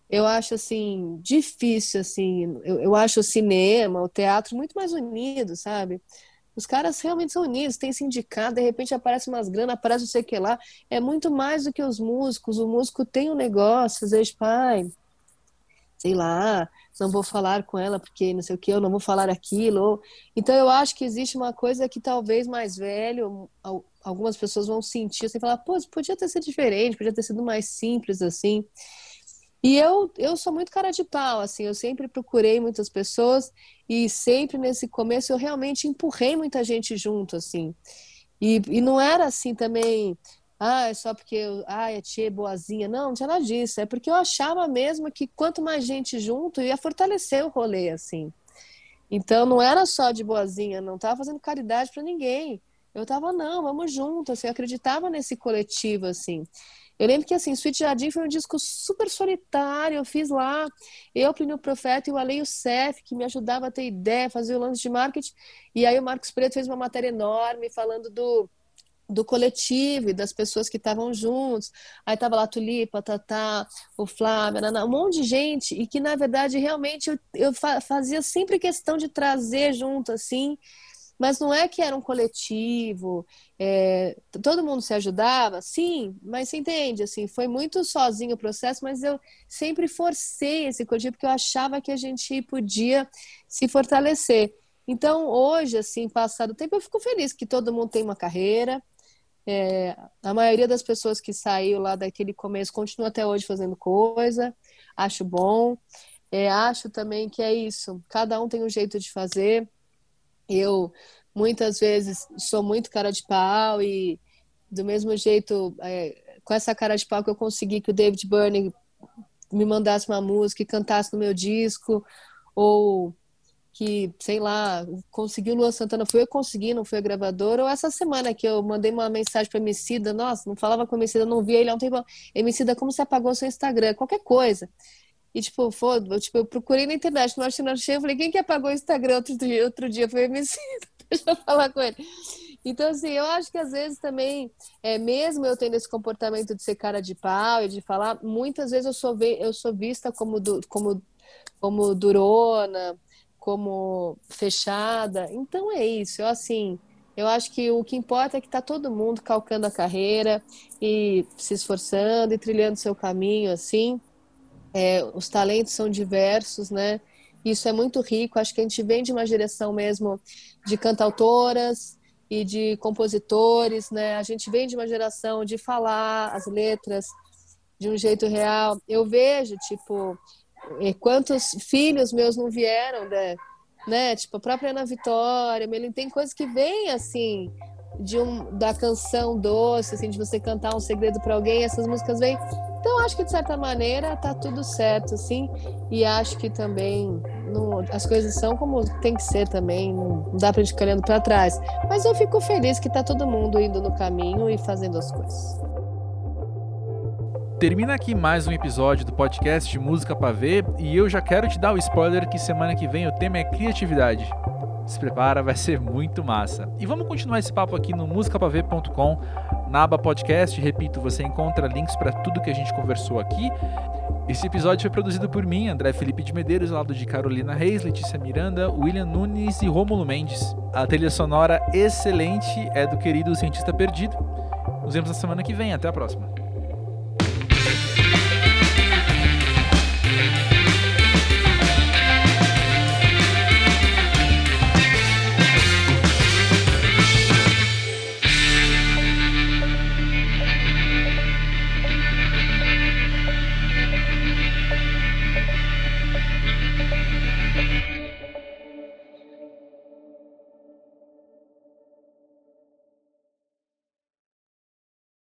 Eu acho, assim, difícil, assim, eu, eu acho o cinema, o teatro muito mais unido, sabe? Os caras realmente são unidos, tem sindicato, de repente aparece umas grana, aparece não sei o que lá. É muito mais do que os músicos. O músico tem um negócio, às vezes, pai, sei lá, não vou falar com ela porque não sei o que, eu não vou falar aquilo. Então eu acho que existe uma coisa que talvez mais velho, algumas pessoas vão sentir, assim, falar, pô, podia ter sido diferente, podia ter sido mais simples assim. E eu, eu sou muito cara de pau, assim, eu sempre procurei muitas pessoas e sempre nesse começo eu realmente empurrei muita gente junto, assim. E, e não era assim também, ah, é só porque eu, ah, a tia é boazinha. Não, não tinha nada disso. É porque eu achava mesmo que quanto mais gente junto, ia fortalecer o rolê, assim. Então, não era só de boazinha, não estava fazendo caridade para ninguém. Eu estava, não, vamos junto, assim, eu acreditava nesse coletivo, assim. Eu lembro que, assim, Sweet Jardim foi um disco super solitário, eu fiz lá, eu, Plínio Profeta e o Aleio Cef, que me ajudava a ter ideia, fazer o lance de marketing, e aí o Marcos Preto fez uma matéria enorme falando do do coletivo e das pessoas que estavam juntos. Aí tava lá a Tulipa, a Tatá, o Flávio, um monte de gente, e que na verdade realmente eu, eu fazia sempre questão de trazer junto assim, mas não é que era um coletivo, é, todo mundo se ajudava, sim, mas você entende, assim, foi muito sozinho o processo, mas eu sempre forcei esse coletivo porque eu achava que a gente podia se fortalecer. Então, hoje, assim, passado o tempo, eu fico feliz que todo mundo tem uma carreira, é, a maioria das pessoas que saiu lá daquele começo continua até hoje fazendo coisa, acho bom. É, acho também que é isso, cada um tem um jeito de fazer. Eu, muitas vezes, sou muito cara de pau e, do mesmo jeito, é, com essa cara de pau que eu consegui que o David Byrne me mandasse uma música e cantasse no meu disco, ou que, sei lá, conseguiu Lua Santana, foi eu consegui, não foi a gravadora, ou essa semana que eu mandei uma mensagem para Emicida, nossa, não falava com Emicida, não via ele há um tempo, Emicida, como você apagou seu Instagram? Qualquer coisa. E, tipo, foda, tipo, eu procurei na internet, não achei, não achei, eu falei, quem que apagou o Instagram outro dia? Outro dia foi Emicida, deixa eu falar com ele. Então, assim, eu acho que às vezes também, é, mesmo eu tendo esse comportamento de ser cara de pau e de falar, muitas vezes eu sou, eu sou vista como, como, como durona, como fechada. Então é isso. Eu assim, eu acho que o que importa é que está todo mundo calcando a carreira e se esforçando e trilhando seu caminho assim. É, os talentos são diversos, né? Isso é muito rico. Acho que a gente vem de uma direção mesmo de cantautoras e de compositores, né? A gente vem de uma geração de falar as letras de um jeito real. Eu vejo, tipo, quantos filhos meus não vieram, né? né? Tipo, a própria Ana Vitória, tem coisas que vêm assim de um da canção doce, assim, de você cantar um segredo para alguém, essas músicas vêm. Então acho que de certa maneira tá tudo certo, assim, e acho que também as coisas são como tem que ser também, não, dá para gente ficar olhando para trás. Mas eu fico feliz que tá todo mundo indo no caminho e fazendo as coisas. Termina aqui mais um episódio do podcast de Música Ver e eu já quero te dar o spoiler que semana que vem o tema é criatividade. Se prepara, vai ser muito massa. E vamos continuar esse papo aqui no musicapavê.com, na aba podcast. Repito, você encontra links para tudo que a gente conversou aqui. Esse episódio foi produzido por mim, André Felipe de Medeiros, ao lado de Carolina Reis, Letícia Miranda, William Nunes e Rômulo Mendes. A trilha sonora excelente é do querido Cientista Perdido. Nos vemos na semana que vem. Até a próxima.